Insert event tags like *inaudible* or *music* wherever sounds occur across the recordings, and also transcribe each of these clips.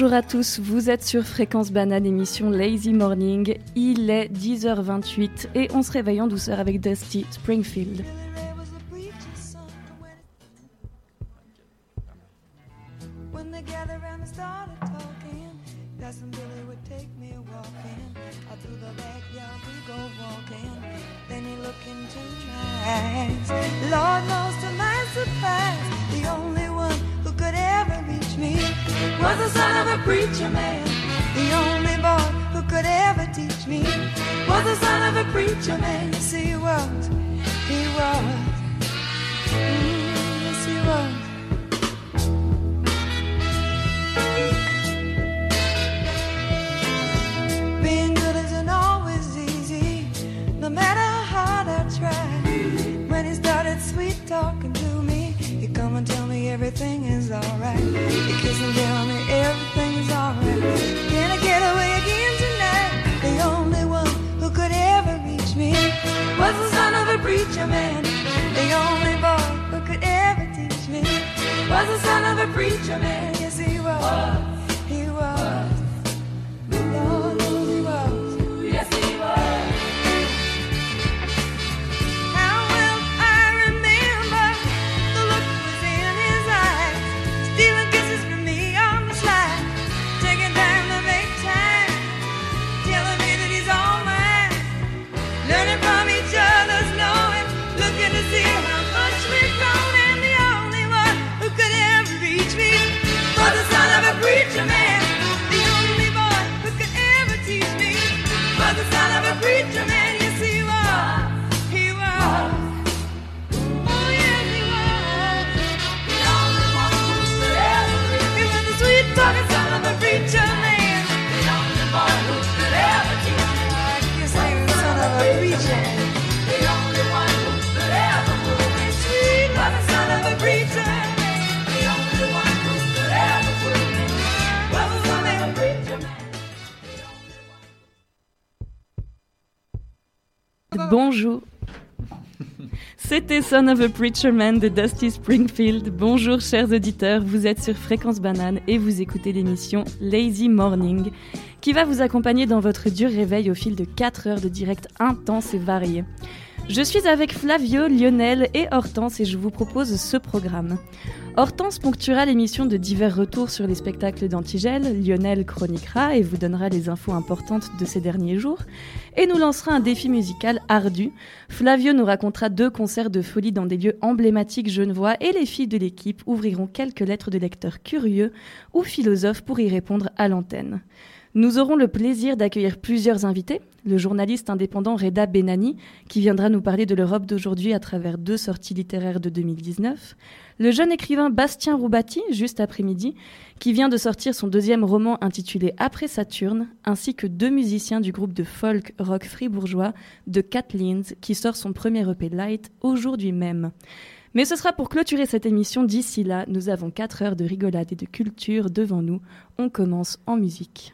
Bonjour à tous, vous êtes sur Fréquence Banane, émission Lazy Morning. Il est 10h28 et on se réveille en douceur avec Dusty Springfield. Bonjour. C'était Son of a Preacher Man de Dusty Springfield. Bonjour chers auditeurs, vous êtes sur Fréquence Banane et vous écoutez l'émission Lazy Morning qui va vous accompagner dans votre dur réveil au fil de 4 heures de direct intense et varié. Je suis avec Flavio, Lionel et Hortense et je vous propose ce programme. Hortense ponctuera l'émission de divers retours sur les spectacles d'Antigel, Lionel chroniquera et vous donnera les infos importantes de ces derniers jours, et nous lancera un défi musical ardu. Flavio nous racontera deux concerts de folie dans des lieux emblématiques genevois et les filles de l'équipe ouvriront quelques lettres de lecteurs curieux ou philosophes pour y répondre à l'antenne. Nous aurons le plaisir d'accueillir plusieurs invités. Le journaliste indépendant Reda Benani, qui viendra nous parler de l'Europe d'aujourd'hui à travers deux sorties littéraires de 2019. Le jeune écrivain Bastien Roubati, juste après-midi, qui vient de sortir son deuxième roman intitulé Après Saturne, ainsi que deux musiciens du groupe de folk rock fribourgeois de Kathleens, qui sort son premier EP Light aujourd'hui même. Mais ce sera pour clôturer cette émission. D'ici là, nous avons 4 heures de rigolade et de culture devant nous. On commence en musique.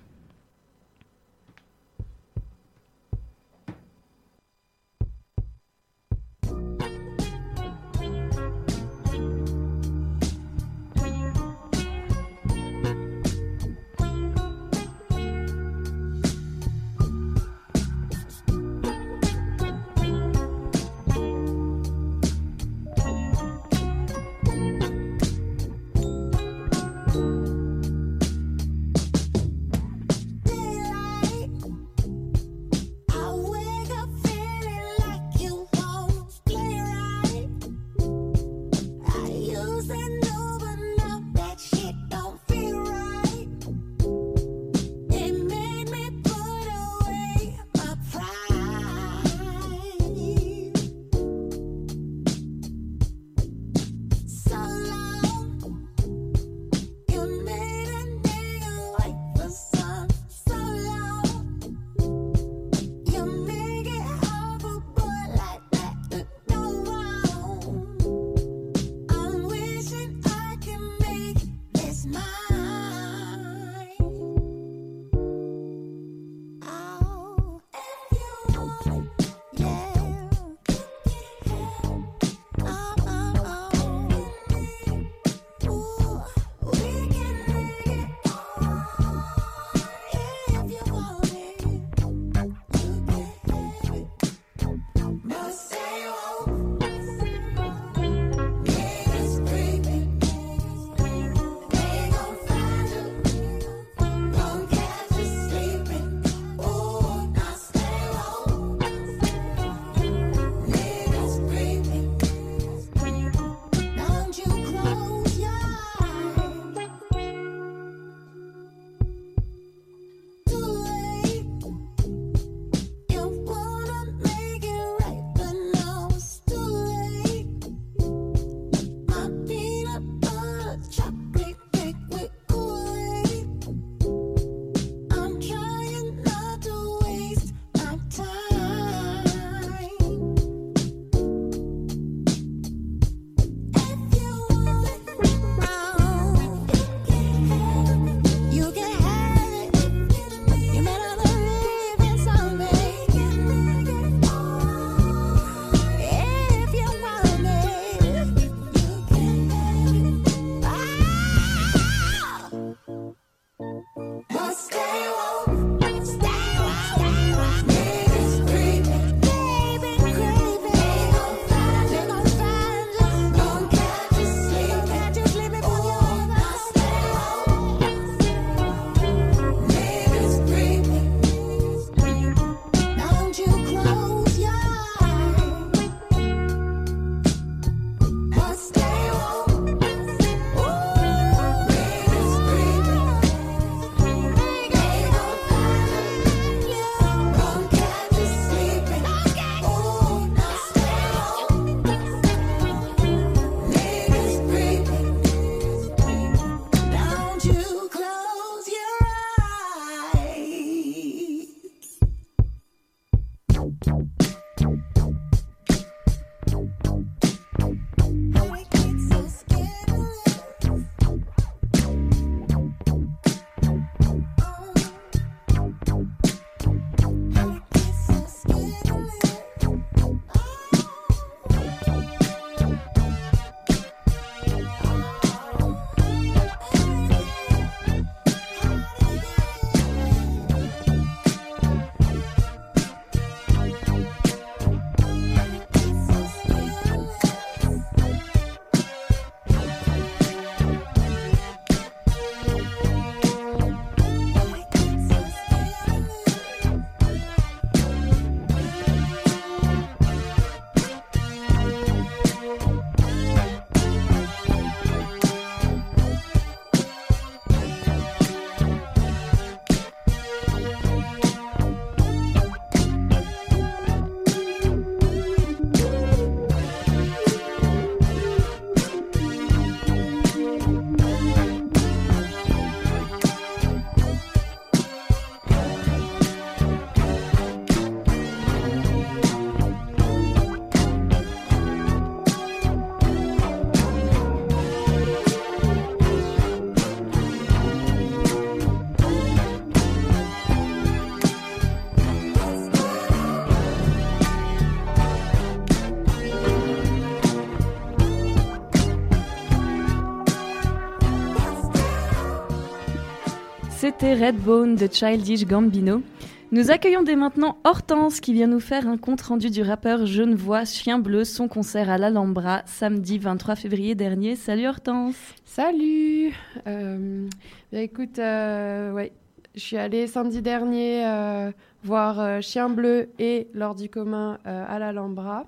C'était Redbone de Childish Gambino. Nous accueillons dès maintenant Hortense qui vient nous faire un compte rendu du rappeur Genevois Chien Bleu, son concert à l'Alhambra samedi 23 février dernier. Salut Hortense Salut euh, bah écoute, euh, ouais, je suis allée samedi dernier euh, voir Chien Bleu et L'Or du commun à l'Alhambra.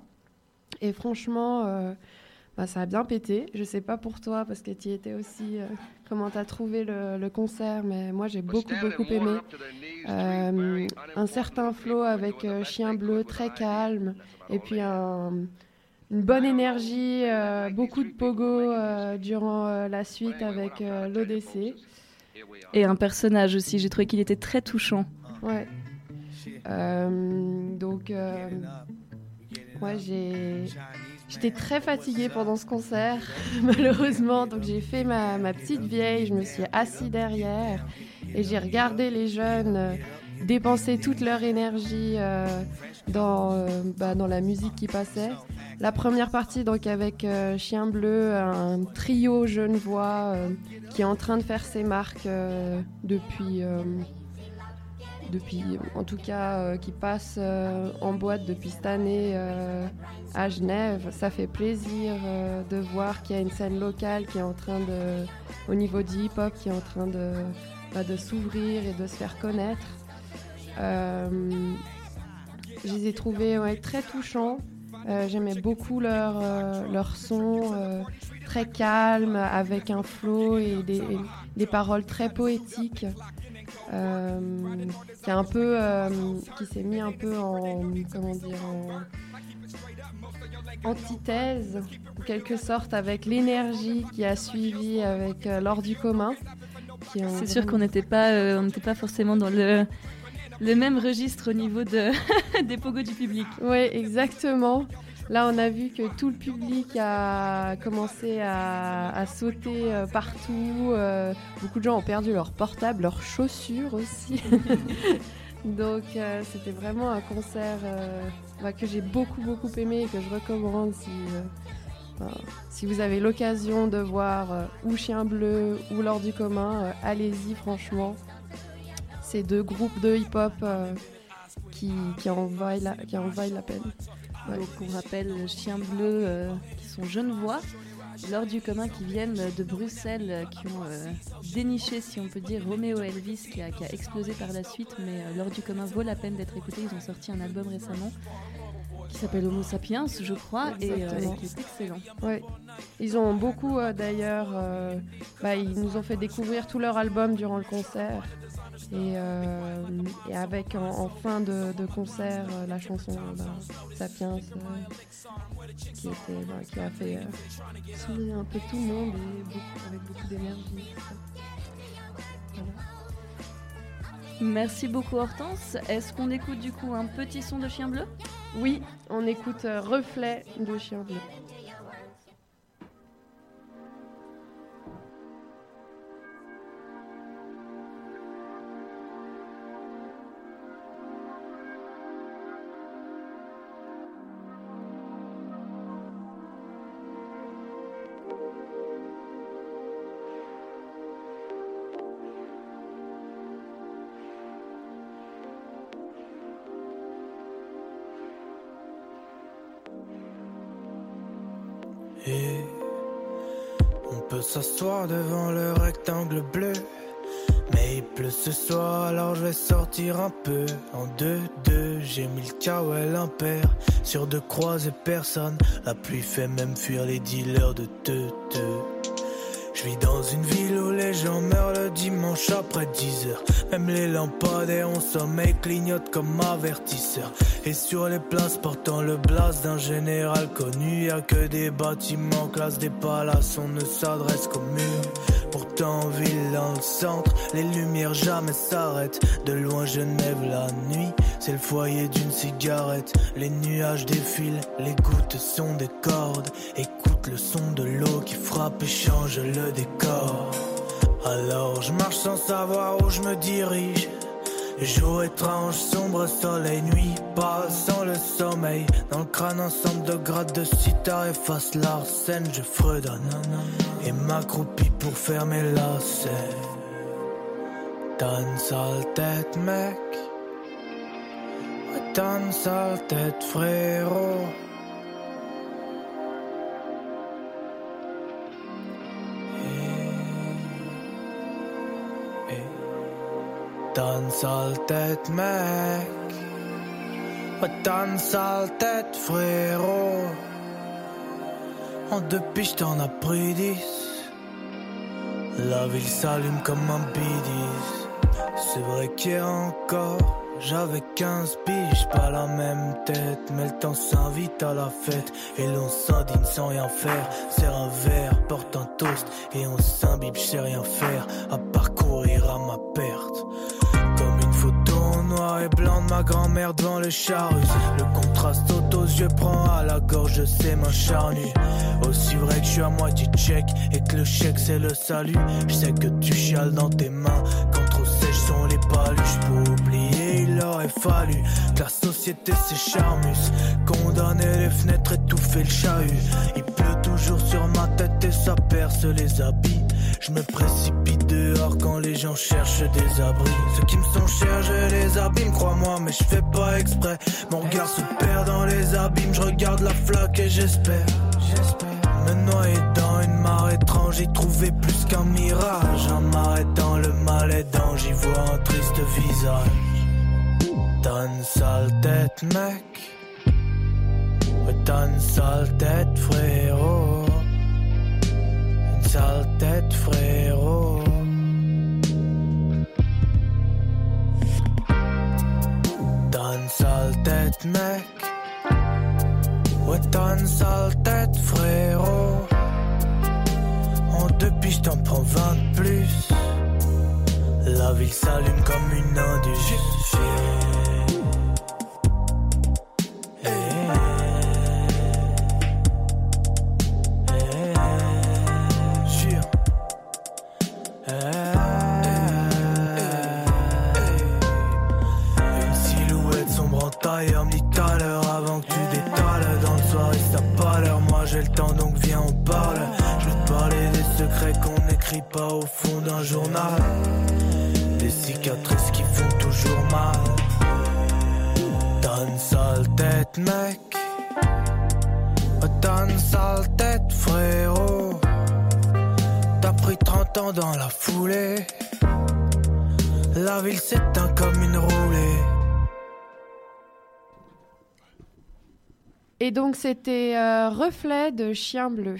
Et franchement, bah, ça a bien pété. Je sais pas pour toi parce que tu y étais aussi. Comment t'as trouvé le, le concert, mais moi j'ai beaucoup beaucoup aimé. Euh, un certain flow avec euh, Chien Bleu très calme et puis un- une bonne énergie, euh, beaucoup de pogo euh, durant euh, la suite avec euh, l'ODC. Et un personnage aussi, j'ai trouvé qu'il était très touchant. Ouais. Euh, donc, euh, ouais, j'ai. J'étais très fatiguée pendant ce concert, *laughs* malheureusement. Donc, j'ai fait ma, petite vieille, je me suis assise derrière et j'ai regardé les jeunes euh, dépenser toute leur énergie euh, dans, euh, bah, dans la musique qui passait. La première partie, donc avec Chien Bleu, un trio genevois euh, qui est en train de faire ses marques depuis. Depuis, en tout cas, euh, qui passe euh, en boîte depuis cette année euh, à Genève. Ça fait plaisir de voir qu'il y a une scène locale qui est en train de, au niveau du hip-hop, qui est en train de, bah, s'ouvrir et de se faire connaître. Je les ai trouvés très touchants. J'aimais beaucoup leur, son très calme, avec un flow et des paroles très poétiques euh, qui est un peu euh, qui s'est mis un peu en comment dire en antithèse en quelque sorte avec l'énergie qui a suivi avec euh, l'or du commun C'est sûr qu'on n'était pas, euh, on n'était pas forcément dans le, le même registre au niveau de, *laughs* des pogos du public. Oui, exactement. Là, on a vu que tout le public a commencé à, sauter euh, partout. euh, beaucoup de gens ont perdu leur portable, leurs chaussures aussi. *laughs* Donc, euh, c'était vraiment un concert bah, que j'ai beaucoup, beaucoup aimé et que je recommande si, vous avez l'occasion de voir ou Chien Bleu ou L'Or du commun. Allez-y, franchement. Ces deux groupes de hip-hop qui, qui, en vaillent la, qui en vaillent la peine. Ouais. Donc on rappelle Chien Bleu euh, qui sont genevois, lors du commun qui viennent de Bruxelles, euh, qui ont euh, déniché, si on peut dire, Roméo Elvis qui a, qui a explosé par la suite, mais lors du commun vaut la peine d'être écouté. Ils ont sorti un album récemment qui s'appelle Homo Sapiens, je crois, et, euh, qui est excellent. Ouais. Ils ont beaucoup euh, d'ailleurs, euh, bah, ils nous ont fait découvrir tout leur album durant le concert. Et, euh, et avec en, en fin de, de concert euh, la chanson bah, Sapiens euh, qui, était, bah, qui a fait euh, sourire un peu tout le monde et beaucoup, avec beaucoup d'énergie. Voilà. Merci beaucoup Hortense. Est-ce qu'on écoute du coup un petit son de Chien Bleu? Oui, on écoute euh, Reflet de Chien Bleu. On peut s'asseoir devant le rectangle bleu. Mais il pleut ce soir, alors je vais sortir un peu. En deux, deux, j'ai mis le kawel impair. Sur de croiser personne, la pluie fait même fuir les dealers de te Je vis dans une ville où les gens meurent le dimanche après 10 heures. Même les lampadaires ont sommeil clignotent comme avertisseurs. Et sur les places portant le blast d'un général connu, y a que des bâtiments classe des palaces, on ne s'adresse qu'au mur. Pourtant ville dans le centre, les lumières jamais s'arrêtent. De loin Genève la nuit, c'est le foyer d'une cigarette. Les nuages défilent, les gouttes sont des cordes. Écoute le son de l'eau qui frappe et change le décor. Alors je marche sans savoir où je me dirige. Jour étrange, sombre soleil, nuit passe sans le sommeil. Dans le crâne, ensemble de grades de sitar efface l'arsène. Je fredonne et m'accroupis pour fermer la scène. t'as une sale tête, mec. T'as sale tête, frérot. Une sale tête, mec. Une sale tête, frérot. En deux piges, t'en as pris dix. La ville s'allume comme un bidis. C'est vrai qu'hier encore, j'avais 15 piges, pas la même tête. Mais le temps s'invite à la fête. Et l'on s'indigne sans rien faire. Serre un verre, porte un toast. Et on s'imbibe, rien faire. À parcourir à ma perte. Et blanc de ma grand-mère devant le charrus. Le contraste saute aux yeux, prend à la gorge de ses mains charnues. Aussi vrai que je suis à moitié check et que le chèque c'est le salut. Je sais que tu chiales dans tes mains quand trop sèches sont les paluches. Pour oublier, il aurait fallu que la société s'écharmuse. Condamner les fenêtres, étouffer le chahut. Il pleut toujours sur ma tête et ça perce les habits. Je me précipite dehors quand les gens cherchent des abris. Ceux qui me sont chers, je les abîme, crois-moi, mais je fais pas exprès. Mon regard se perd dans les abîmes, je regarde la flaque et j'espère. J'espère me noyer dans une mare étrange, y trouver plus qu'un mirage. En m'arrêtant le mal aidant, j'y vois un triste visage. T'as une sale tête, mec. T'as une sale tête, frérot. Sale tête, frérot. T'as une sale tête, mec. Ouais, t'as une sale tête, frérot. En deux piges, t'en prends 20 de plus. La ville s'allume comme une indus. Au fond d'un journal. Des cicatrices qui font toujours mal. T'as une sale tête mec. T'as une sale tête frérot. T'as pris 30 ans dans la foulée. La ville s'éteint comme une roulée. Et donc c'était euh, Reflet de Chien Bleu.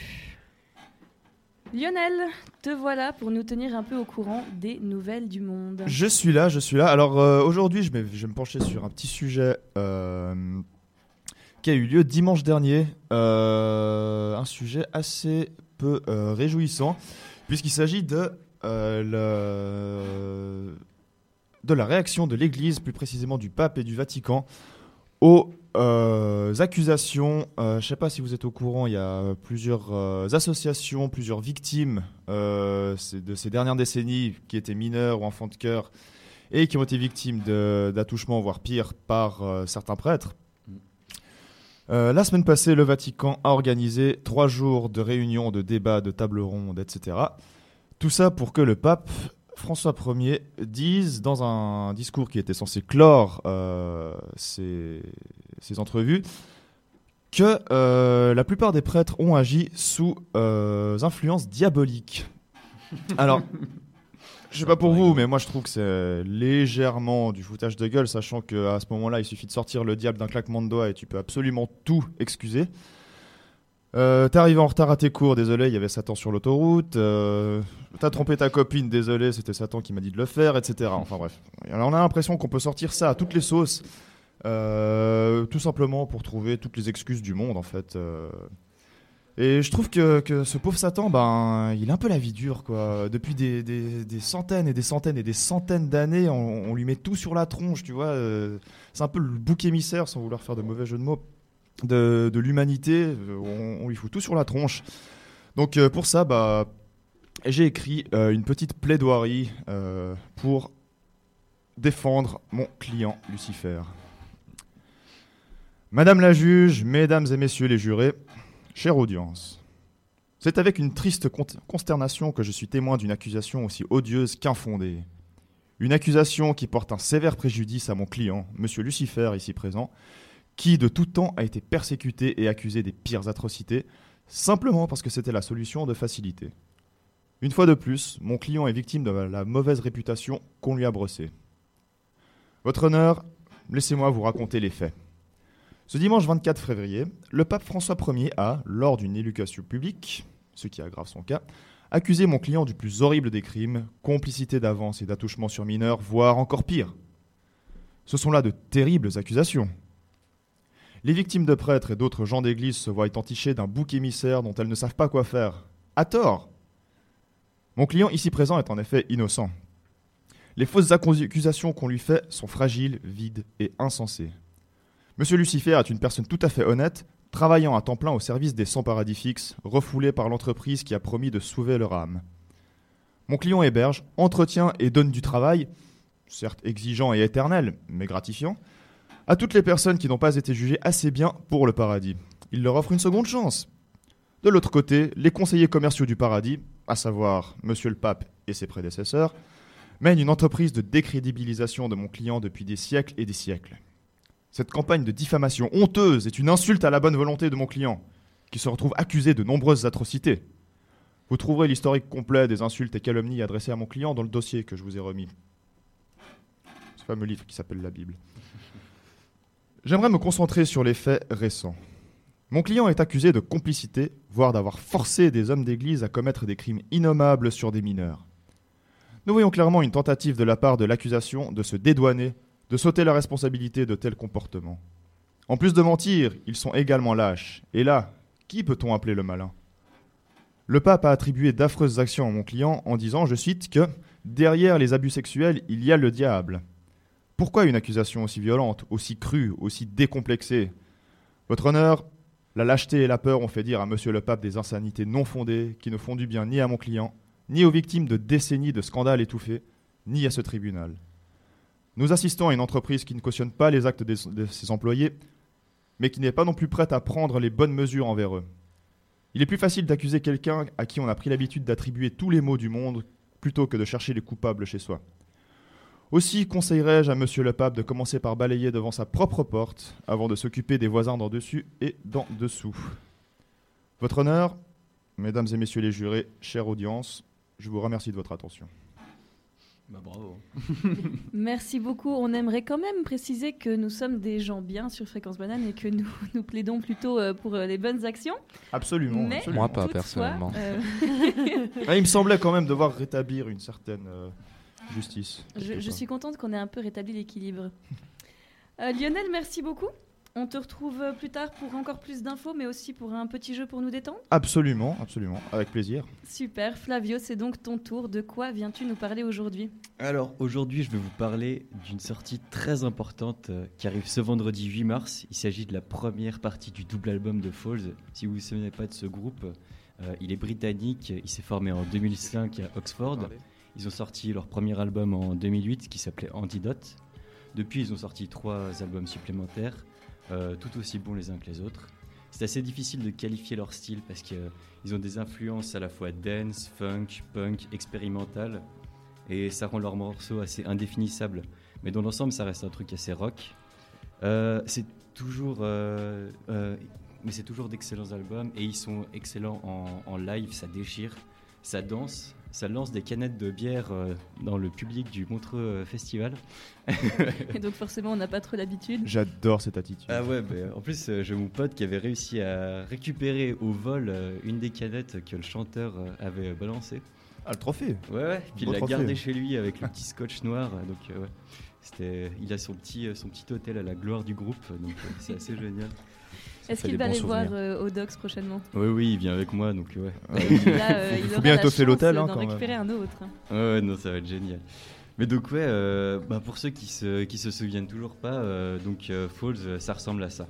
Lionel, te voilà pour nous tenir un peu au courant des nouvelles du monde. Je suis là, je suis là. Alors euh, aujourd'hui, je, vais- me pencher sur un petit sujet euh, qui a eu lieu dimanche dernier. Euh, un sujet assez peu réjouissant, puisqu'il s'agit de, de la réaction de l'Église, plus précisément du pape et du Vatican, aux euh, accusations. Euh, je ne sais pas si vous êtes au courant, il y a plusieurs euh, associations, plusieurs victimes de ces dernières décennies qui étaient mineurs ou enfants de cœur et qui ont été victimes d'attouchements, voire pire, par certains prêtres. Euh, la semaine passée, le Vatican a organisé trois jours de réunions, de débats, de tables rondes, etc. Tout ça pour que le pape François Ier dise dans un discours qui était censé clore euh, ces, ces entrevues que euh, la plupart des prêtres ont agi sous euh, influence diabolique. Alors, je sais pas pour vous, mais moi je trouve que c'est légèrement du foutage de gueule, sachant qu'à ce moment-là, il suffit de sortir le diable d'un claquement de doigts et tu peux absolument tout excuser. Euh, T'es arrivé en retard à tes cours, désolé, il y avait Satan sur l'autoroute. Euh, T'as trompé ta copine, désolé, c'était Satan qui m'a dit de le faire, etc. Enfin bref. On a l'impression qu'on peut sortir ça à toutes les sauces, euh, tout simplement pour trouver toutes les excuses du monde en fait. euh. Et je trouve que, que ce pauvre Satan, ben, il a un peu la vie dure, quoi. Depuis des, des- des centaines et des centaines et des centaines d'années, on, on lui met tout sur la tronche, tu vois. c'est un peu le bouc émissaire, sans vouloir faire de mauvais jeu de mots, de, l'humanité. euh, On, lui fout tout sur la tronche. Donc euh, pour ça, bah, j'ai écrit euh, une petite plaidoirie pour défendre mon client Lucifer. Madame la juge, mesdames et messieurs les jurés, chère audience, c'est avec une triste con- consternation que je suis témoin d'une accusation aussi odieuse qu'infondée. Une accusation qui porte un sévère préjudice à mon client, Monsieur Lucifer, ici présent, qui de tout temps a été persécuté et accusé des pires atrocités, simplement parce que c'était la solution de facilité. Une fois de plus, mon client est victime de la mauvaise réputation qu'on lui a brossée. Votre honneur, laissez-moi vous raconter les faits. Ce dimanche 24 février, le pape François Ier a, lors d'une éducation publique, ce qui aggrave son cas, accusé mon client du plus horrible des crimes, complicité d'avance et d'attouchement sur mineurs, voire encore pire. Ce sont là de terribles accusations. Les victimes de prêtres et d'autres gens d'église se voient entichées d'un bouc émissaire dont elles ne savent pas quoi faire. À tort Mon client ici présent est en effet innocent. Les fausses accusations qu'on lui fait sont fragiles, vides et insensées. Monsieur Lucifer est une personne tout à fait honnête, travaillant à temps plein au service des 100 paradis fixes, refoulés par l'entreprise qui a promis de sauver leur âme. Mon client héberge, entretient et donne du travail, certes exigeant et éternel, mais gratifiant, à toutes les personnes qui n'ont pas été jugées assez bien pour le paradis. Il leur offre une seconde chance. De l'autre côté, les conseillers commerciaux du paradis, à savoir Monsieur le Pape et ses prédécesseurs, mènent une entreprise de décrédibilisation de mon client depuis des siècles et des siècles. Cette campagne de diffamation honteuse est une insulte à la bonne volonté de mon client, qui se retrouve accusé de nombreuses atrocités. Vous trouverez l'historique complet des insultes et calomnies adressées à mon client dans le dossier que je vous ai remis. Ce fameux livre qui s'appelle la Bible. J'aimerais me concentrer sur les faits récents. Mon client est accusé de complicité, voire d'avoir forcé des hommes d'église à commettre des crimes innommables sur des mineurs. Nous voyons clairement une tentative de la part de l'accusation de se dédouaner, de sauter la responsabilité de tels comportements. En plus de mentir, ils sont également lâches. Et là, qui peut-on appeler le malin? Le pape a attribué d'affreuses actions à mon client en disant, je cite, que derrière les abus sexuels, il y a le diable. Pourquoi une accusation aussi violente, aussi crue, aussi décomplexée? Votre honneur, la lâcheté et la peur ont fait dire à monsieur le pape des insanités non fondées qui ne font du bien ni à mon client, ni aux victimes de décennies de scandales étouffés, ni à ce tribunal. Nous assistons à une entreprise qui ne cautionne pas les actes de ses employés, mais qui n'est pas non plus prête à prendre les bonnes mesures envers eux. Il est plus facile d'accuser quelqu'un à qui on a pris l'habitude d'attribuer tous les maux du monde plutôt que de chercher les coupables chez soi. Aussi conseillerais-je à monsieur le pape de commencer par balayer devant sa propre porte avant de s'occuper des voisins d'en dessus et d'en dessous. Votre honneur, mesdames et messieurs les jurés, chère audience, je vous remercie de votre attention. Bah bravo. *laughs* Merci beaucoup. On aimerait quand même préciser que nous sommes des gens bien sur Fréquence Banane et que nous, *laughs* nous plaidons plutôt euh, pour euh, les bonnes actions. Absolument. Mais- absolument. Moi pas, personnellement. euh, *laughs* Ah, il me semblait quand même devoir rétablir une certaine euh, justice. je, suis contente qu'on ait un peu rétabli l'équilibre. Euh, Lionel, merci beaucoup. On te retrouve plus tard pour encore plus d'infos, mais aussi pour un petit jeu pour nous détendre. Absolument, absolument, avec plaisir. Super. Flavio, c'est donc ton tour. De quoi viens-tu nous parler aujourd'hui? Alors aujourd'hui, je vais vous parler d'une sortie très importante euh, qui arrive ce vendredi 8 mars. Il s'agit de la première partie du double album de Falls. Si vous ne vous souvenez pas de ce groupe, euh, il est britannique. Il s'est formé en 2005 à Oxford. Ils ont sorti leur premier album en 2008 qui s'appelait Antidote. Depuis, ils ont sorti trois albums supplémentaires, euh, tout aussi bons les uns que les autres. C'est assez difficile de qualifier leur style parce qu'ils ont des influences à la fois dance, funk, punk, expérimental et ça rend leurs morceaux assez indéfinissables. Mais dans l'ensemble, ça reste un truc assez rock. Euh, c'est toujours, euh, euh, mais c'est toujours d'excellents albums et ils sont excellents en, en live, ça déchire, ça danse, ça lance des canettes de bière euh, dans le public du Montreux euh, Festival. *laughs* Et donc forcément, on n'a pas trop l'habitude. J'adore cette attitude. Ah ouais, bah, en plus, euh, j'ai mon pote qui avait réussi à récupérer au vol euh, une des canettes que le chanteur avait balancée. Ah, le trophée Ouais, ouais. Puis il l'a gardé chez lui avec le petit scotch noir. Donc, euh, ouais. C'était, il a son petit, son petit hôtel à la gloire du groupe. Donc, euh, c'est assez génial. Est-ce qu'il va aller voir euh, au Docs prochainement? Oui, oui, il vient avec moi. Donc, ouais. *laughs* Là, euh, *laughs* il faut aura bien la étoffer chance l'hôtel, hein, quand récupérer un autre. Ouais, ouais, non, ça va être génial. Mais donc, ouais, euh, bah, pour ceux qui se, qui se souviennent toujours pas, euh, donc euh, Falls, ça ressemble à ça.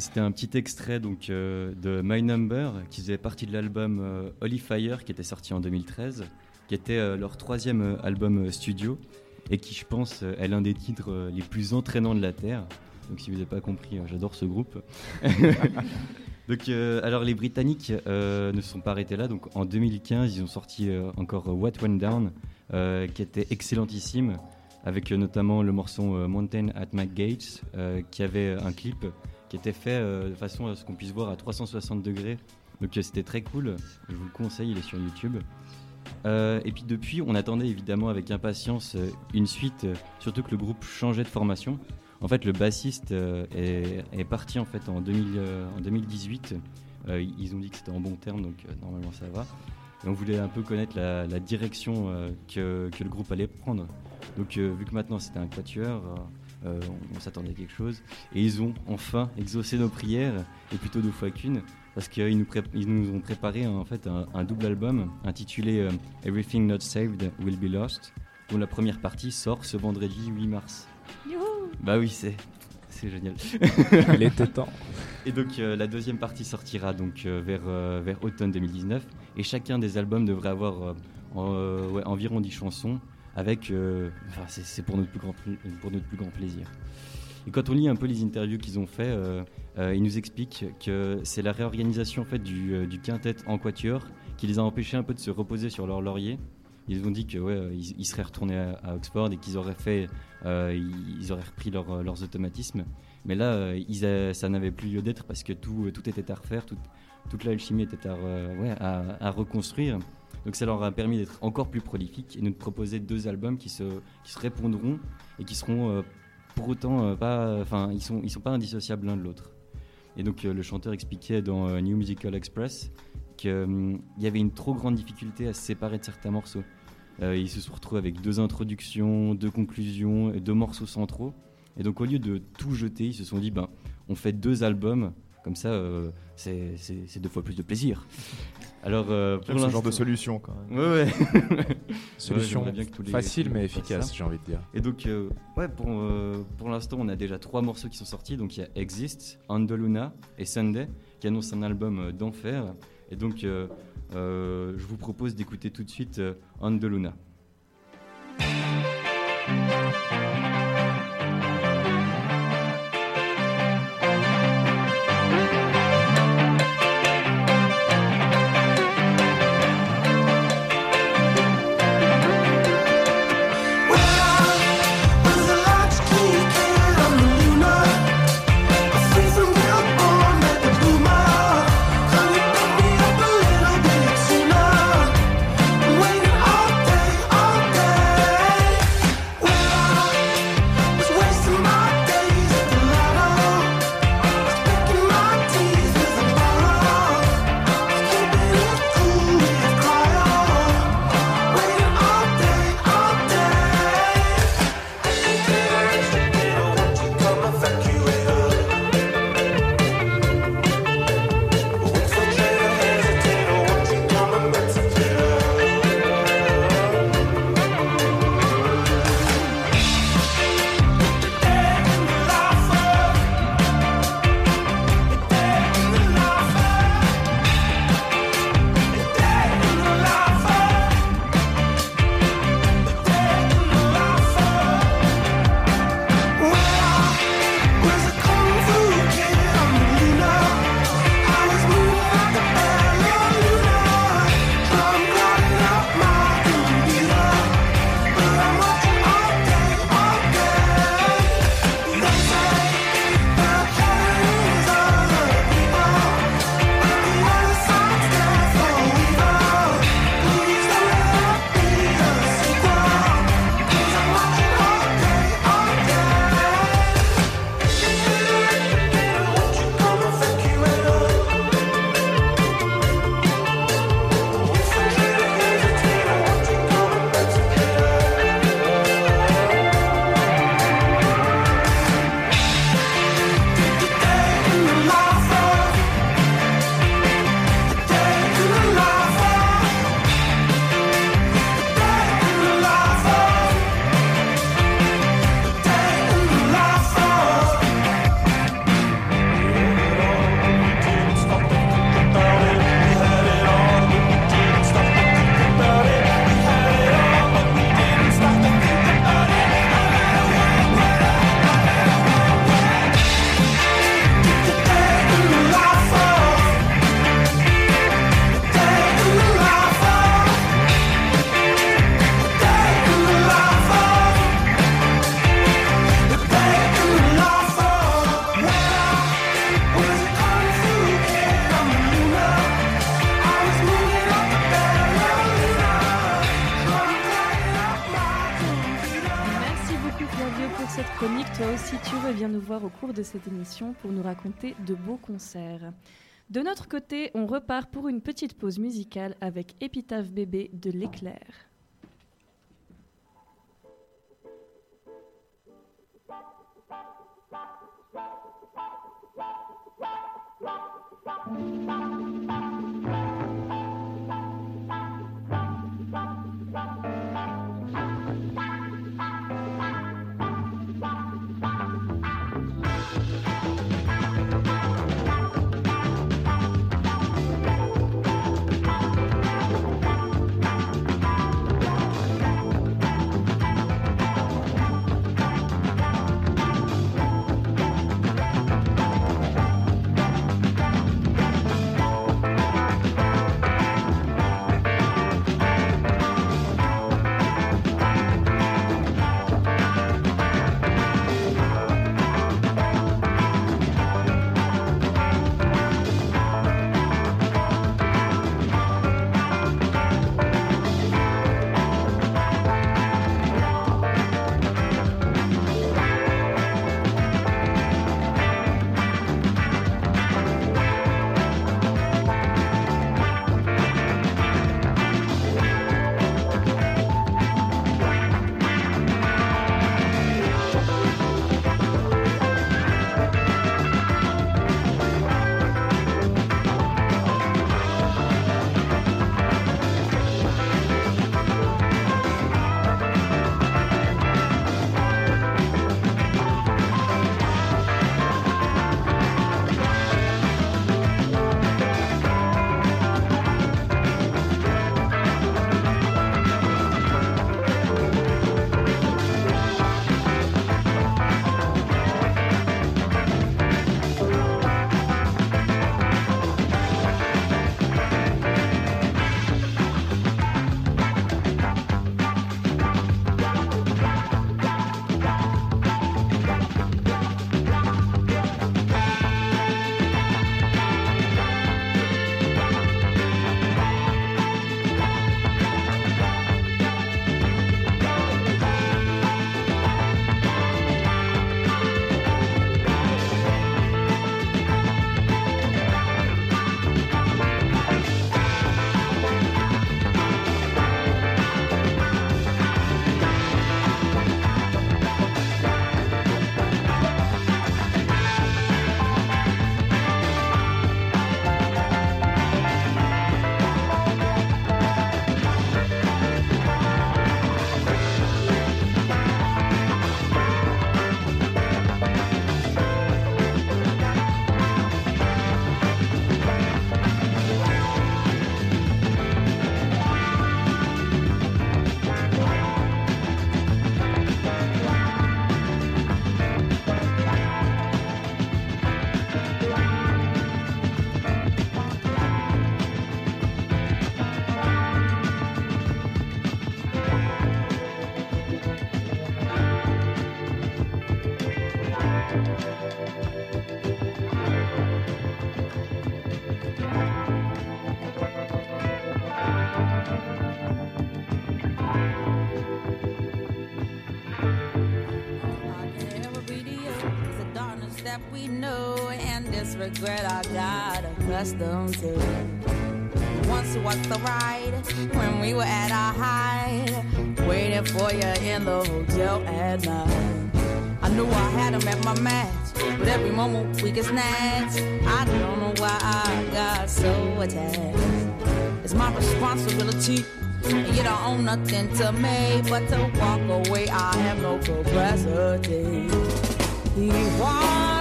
C'était un petit extrait donc euh, de My Number qui faisait partie de l'album euh, Holy Fire qui était sorti en 2013, qui était euh, leur troisième album studio et qui, je pense, est l'un des titres les plus entraînants de la terre. Donc, si vous n'avez pas compris, j'adore ce groupe. *laughs* donc, alors les Britanniques ne sont pas arrêtés là. Donc, en 2015, ils ont sorti encore What Went Down, qui était excellentissime, avec notamment le morceau Mountain at McGates, euh, qui avait un clip qui était fait euh, de façon à ce qu'on puisse voir à 360 degrés. Donc euh, c'était très cool, je vous le conseille, il est sur YouTube. Euh, et puis depuis, on attendait évidemment avec impatience une suite, surtout que le groupe changeait de formation. En fait, le bassiste est, parti en fait en, 2000, euh, en 2018. Euh, ils ont dit que c'était en bon terme, donc normalement ça va. Et on voulait un peu connaître la, direction que, que le groupe allait prendre. Donc vu que maintenant c'était un quatuor, on, on s'attendait à quelque chose. Et ils ont enfin exaucé nos prières, et plutôt deux fois qu'une, parce qu'ils nous, pré- ils nous ont préparé en fait un, un double album intitulé euh, Everything Not Saved Will Be Lost, dont la première partie sort ce vendredi 8 mars. Bah oui, c'est c'est génial. *laughs* Il était temps. Et donc euh, la deuxième partie sortira donc euh, vers, euh, vers automne 2019 et chacun des albums devrait avoir euh, euh, ouais, environ 10 chansons avec euh, c'est pour notre plus grand plaisir. Et quand on lit un peu les interviews qu'ils ont fait, euh, euh, ils nous expliquent que c'est la réorganisation en fait du, quintet en quatuor qui les a empêchés un peu de se reposer sur leur laurier. Ils ont dit que ouais, ils, seraient retournés à, Oxford et qu'ils auraient fait, ils, auraient repris leur- leurs automatismes. Mais là, ça n'avait plus lieu d'être parce que tout, tout était à refaire, tout- toute l'alchimie était à, à reconstruire. Donc ça leur a permis d'être encore plus prolifiques et de nous proposer deux albums qui se, qui se répondront et qui seront euh, pour autant euh, pas, enfin ils sont, ils sont pas indissociables l'un de l'autre. Et donc euh, le chanteur expliquait dans New Musical Express qu'il y avait une trop grande difficulté à se séparer de certains morceaux. Ils se sont retrouvés avec deux introductions, deux conclusions, et deux morceaux centraux. Et donc au lieu de tout jeter, ils se sont dit, ben, on fait deux albums, comme ça c'est deux fois plus de plaisir. Alors euh, pour J'aime ce genre de solution quand même. Ouais, ouais. *laughs* Solution bien que tous les- facile mais efficace, j'ai envie de dire. Et donc, euh, ouais, pour, euh, pour l'instant, on a déjà trois morceaux qui sont sortis. Donc, il y a Exist, Andaluna et Sunday qui annoncent un album euh, d'enfer. Et donc, euh, euh, je vous propose d'écouter tout de suite euh, pour nous raconter de beaux concerts. De notre côté, on repart pour une petite pause musicale avec Épitaphe bébé de l'éclair. *laughs* got accustomed to. Once was the ride when we were at our height, waiting for you in the hotel at night. I knew I had him at my match, but every moment we get snatched. I don't know why I got so attached. It's my responsibility, and you don't own nothing to me but to walk away. I have no capacity. He walks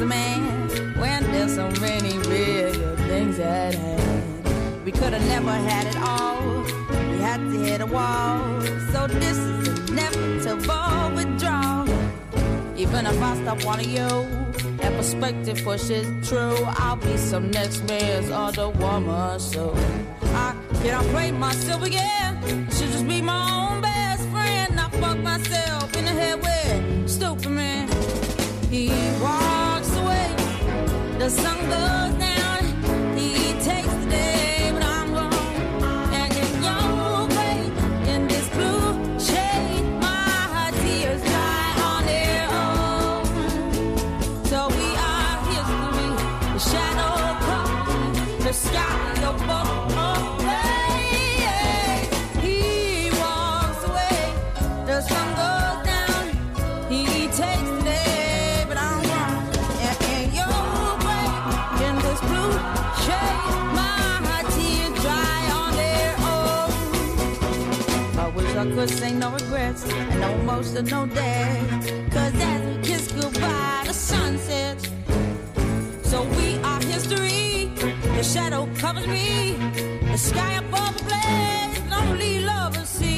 the man when there's so many bigger things at hand? We could have never had it all. We had to hit a wall. So this is inevitable withdrawal. Even if I stop wanting you, that perspective pushes true. I'll be some next man's other woman. So I cannot play myself again. Should just be my own The sun I ain't no regrets say no most and no day. Cause as we kiss goodbye, the sun sets. So we are history. The shadow covers me. The sky above the blaze, lonely lovers see.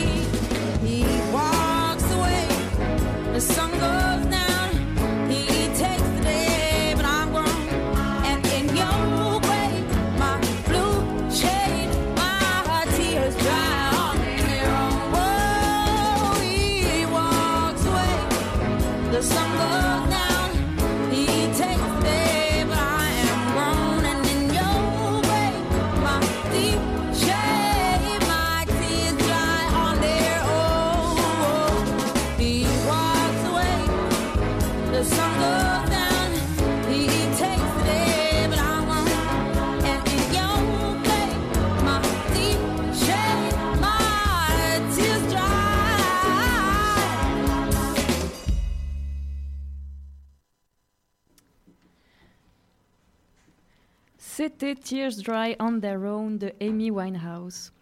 C'était Tears Dry on Their Own de Amy Winehouse.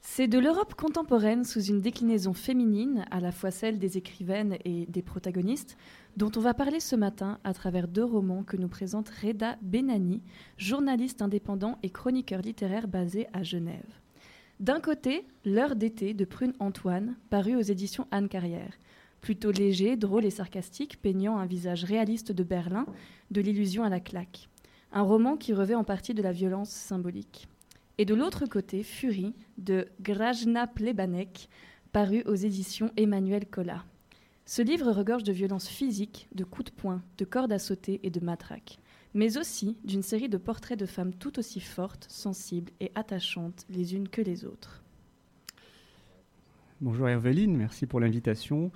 C'est de l'Europe contemporaine sous une déclinaison féminine, à la fois celle des écrivaines et des protagonistes, dont on va parler ce matin à travers deux romans que nous présente Reda Benani, journaliste indépendant et chroniqueur littéraire basé à Genève. D'un côté, L'heure d'été de Prune Antoine, paru aux éditions Anne Carrière. Plutôt léger, drôle et sarcastique, peignant un visage réaliste de Berlin, de l'illusion à la claque. Un roman qui revêt en partie de la violence symbolique. Et de l'autre côté, Furie de Grajna Plebanek, paru aux éditions Emmanuel Collat. Ce livre regorge de violences physiques, de coups de poing, de cordes à sauter et de matraques, mais aussi d'une série de portraits de femmes tout aussi fortes, sensibles et attachantes les unes que les autres. Bonjour Herveline, merci pour l'invitation.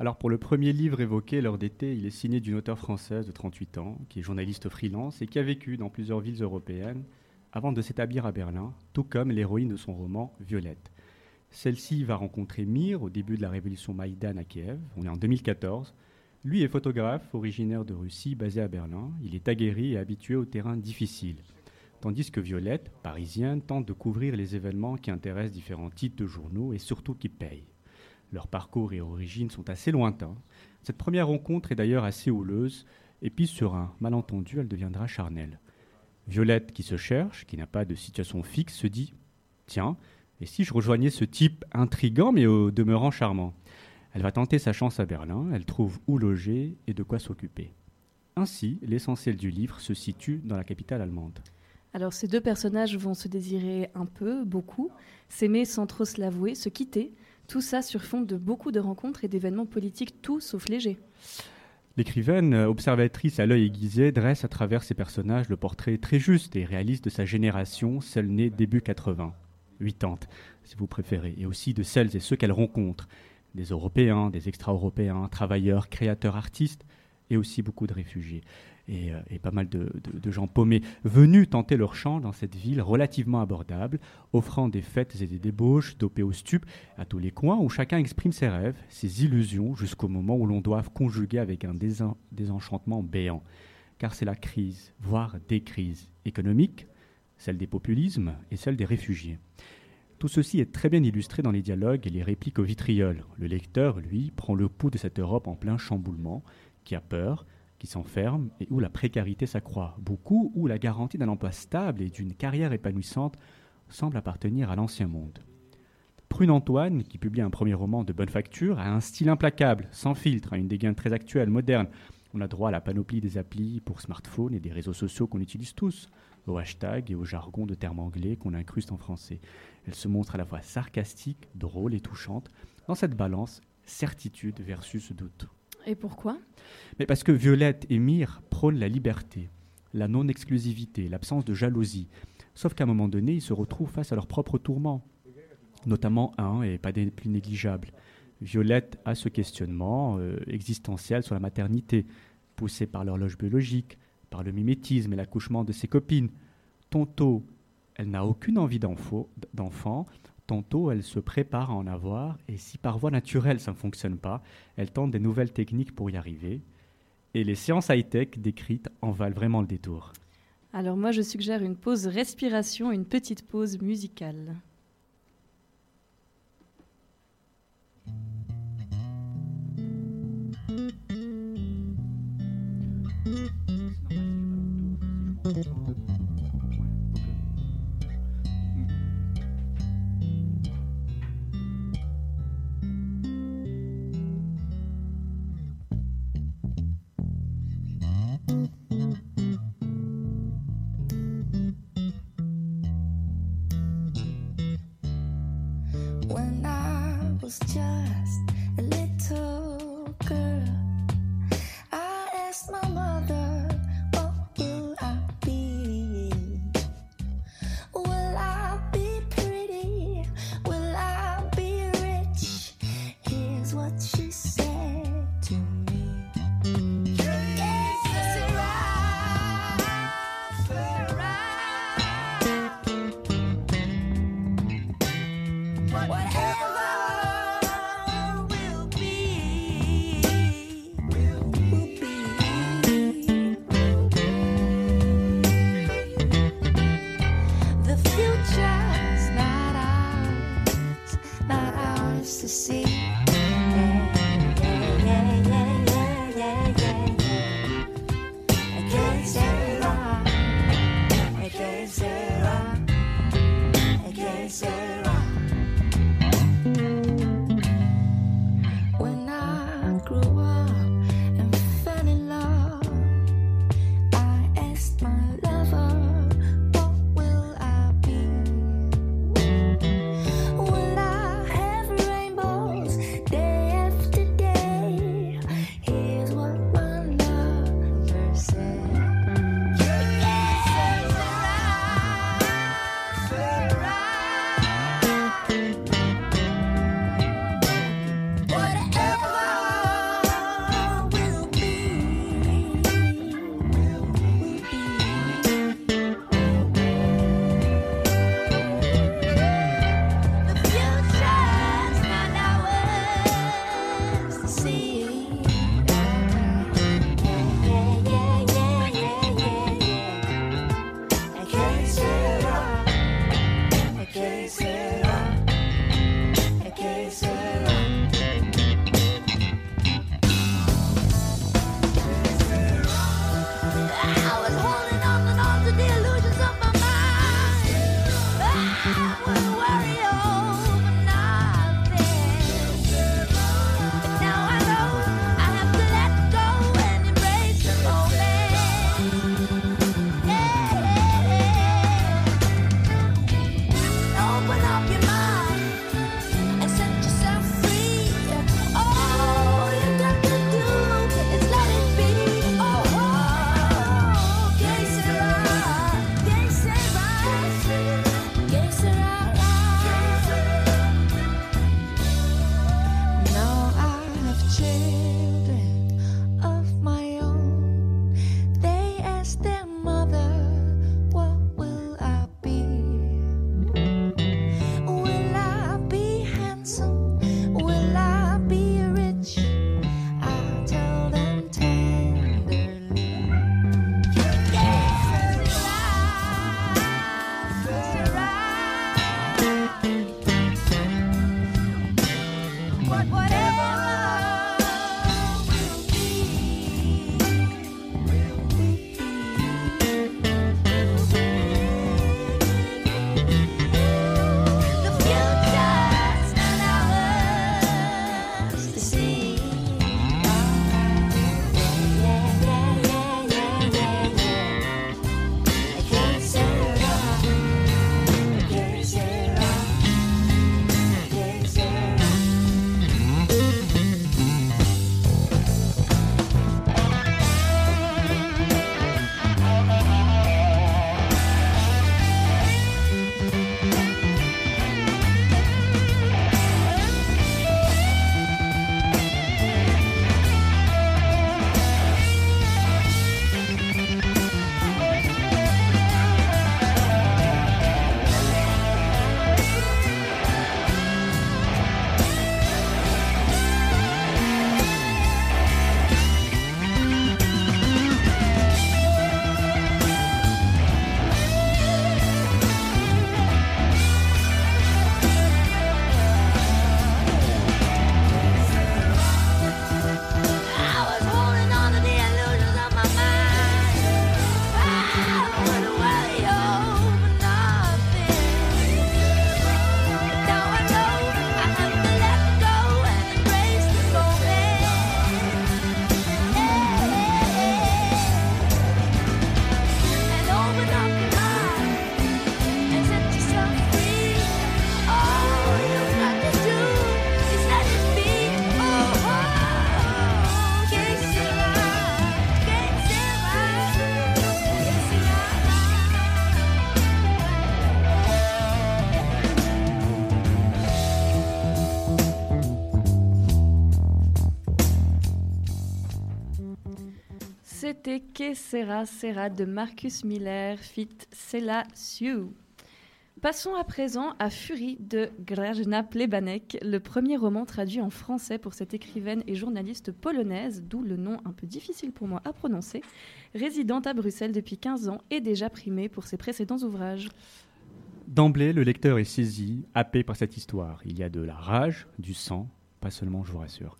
Alors pour le premier livre évoqué, L'heure d'été, il est signé d'une auteure française de 38 ans, qui est journaliste freelance et qui a vécu dans plusieurs villes européennes avant de s'établir à Berlin, tout comme l'héroïne de son roman, Violette. Celle-ci va rencontrer Mir au début de la révolution Maïdan à Kiev, on est en 2014. Lui est photographe, originaire de Russie, basé à Berlin. Il est aguerri et habitué aux terrains difficiles. Tandis que Violette, parisienne, tente de couvrir les événements qui intéressent différents titres de journaux et surtout qui payent. Leurs parcours et origines sont assez lointains. Cette première rencontre est d'ailleurs assez houleuse, et puis sur un malentendu, elle deviendra charnelle. Violette, qui se cherche, qui n'a pas de situation fixe, se dit Tiens, et si je rejoignais ce type intrigant mais au demeurant charmant? Elle va tenter sa chance à Berlin, elle trouve où loger et de quoi s'occuper. Ainsi, l'essentiel du livre se situe dans la capitale allemande. Alors ces deux personnages vont se désirer un peu, beaucoup, s'aimer sans trop se l'avouer, se quitter, tout ça sur fond de beaucoup de rencontres et d'événements politiques tout sauf légers. L'écrivaine, observatrice à l'œil aiguisé, dresse à travers ses personnages le portrait très juste et réaliste de sa génération, celle née début 80, 80, si vous préférez, et aussi de celles et ceux qu'elle rencontre, des Européens, des extra-européens, travailleurs, créateurs, artistes, et aussi beaucoup de réfugiés et, euh, et pas mal de, gens paumés venus tenter leur chance dans cette ville relativement abordable, offrant des fêtes et des débauches dopées au stup à tous les coins où chacun exprime ses rêves, ses illusions, jusqu'au moment où l'on doit conjuguer avec un désen- désenchantement béant. Car c'est la crise, voire des crises économiques, celle des populismes et celle des réfugiés. Tout ceci est très bien illustré dans les dialogues et les répliques au vitriol. Le lecteur, lui, prend le pouls de cette Europe en plein chamboulement, qui a peur, qui s'enferme et où la précarité s'accroît. Beaucoup où la garantie d'un emploi stable et d'une carrière épanouissante semble appartenir à l'ancien monde. Prune Antoine, qui publie un premier roman de bonne facture, a un style implacable, sans filtre, a une dégaine très actuelle, moderne. On a droit à la panoplie des applis pour smartphone et des réseaux sociaux qu'on utilise tous, aux hashtags et au jargon de termes anglais qu'on incruste en français. Elle se montre à la fois sarcastique, drôle et touchante, dans cette balance certitude versus doute. Et pourquoi? Mais parce que Violette et Mire prônent la liberté. la non-exclusivité, l'absence de jalousie. Sauf qu'à un moment donné, ils se retrouvent face à leurs propres tourments, notamment un, et pas des plus négligeables. Violette a ce questionnement euh, existentiel sur la maternité, poussée par l'horloge biologique, par le mimétisme et l'accouchement de ses copines. Tonto, elle n'a aucune envie d'enfant. Tantôt, elle se prépare à en avoir, et si par voie naturelle ça ne fonctionne pas, elle tente des nouvelles techniques pour y arriver. Et les séances high-tech décrites en valent vraiment le détour. Alors moi, je suggère une pause respiration, une petite pause musicale. Que sera sera de Marcus Miller, fit Sela Siu. Passons à présent à Furie de Grażyna Plebanek, le premier roman traduit en français pour cette écrivaine et journaliste polonaise, d'où le nom un peu difficile pour moi à prononcer, résidente à Bruxelles depuis 15 ans et déjà primée pour ses précédents ouvrages. D'emblée, le lecteur est saisi, happé par cette histoire. Il y a de la rage, du sang, pas seulement, je vous rassure.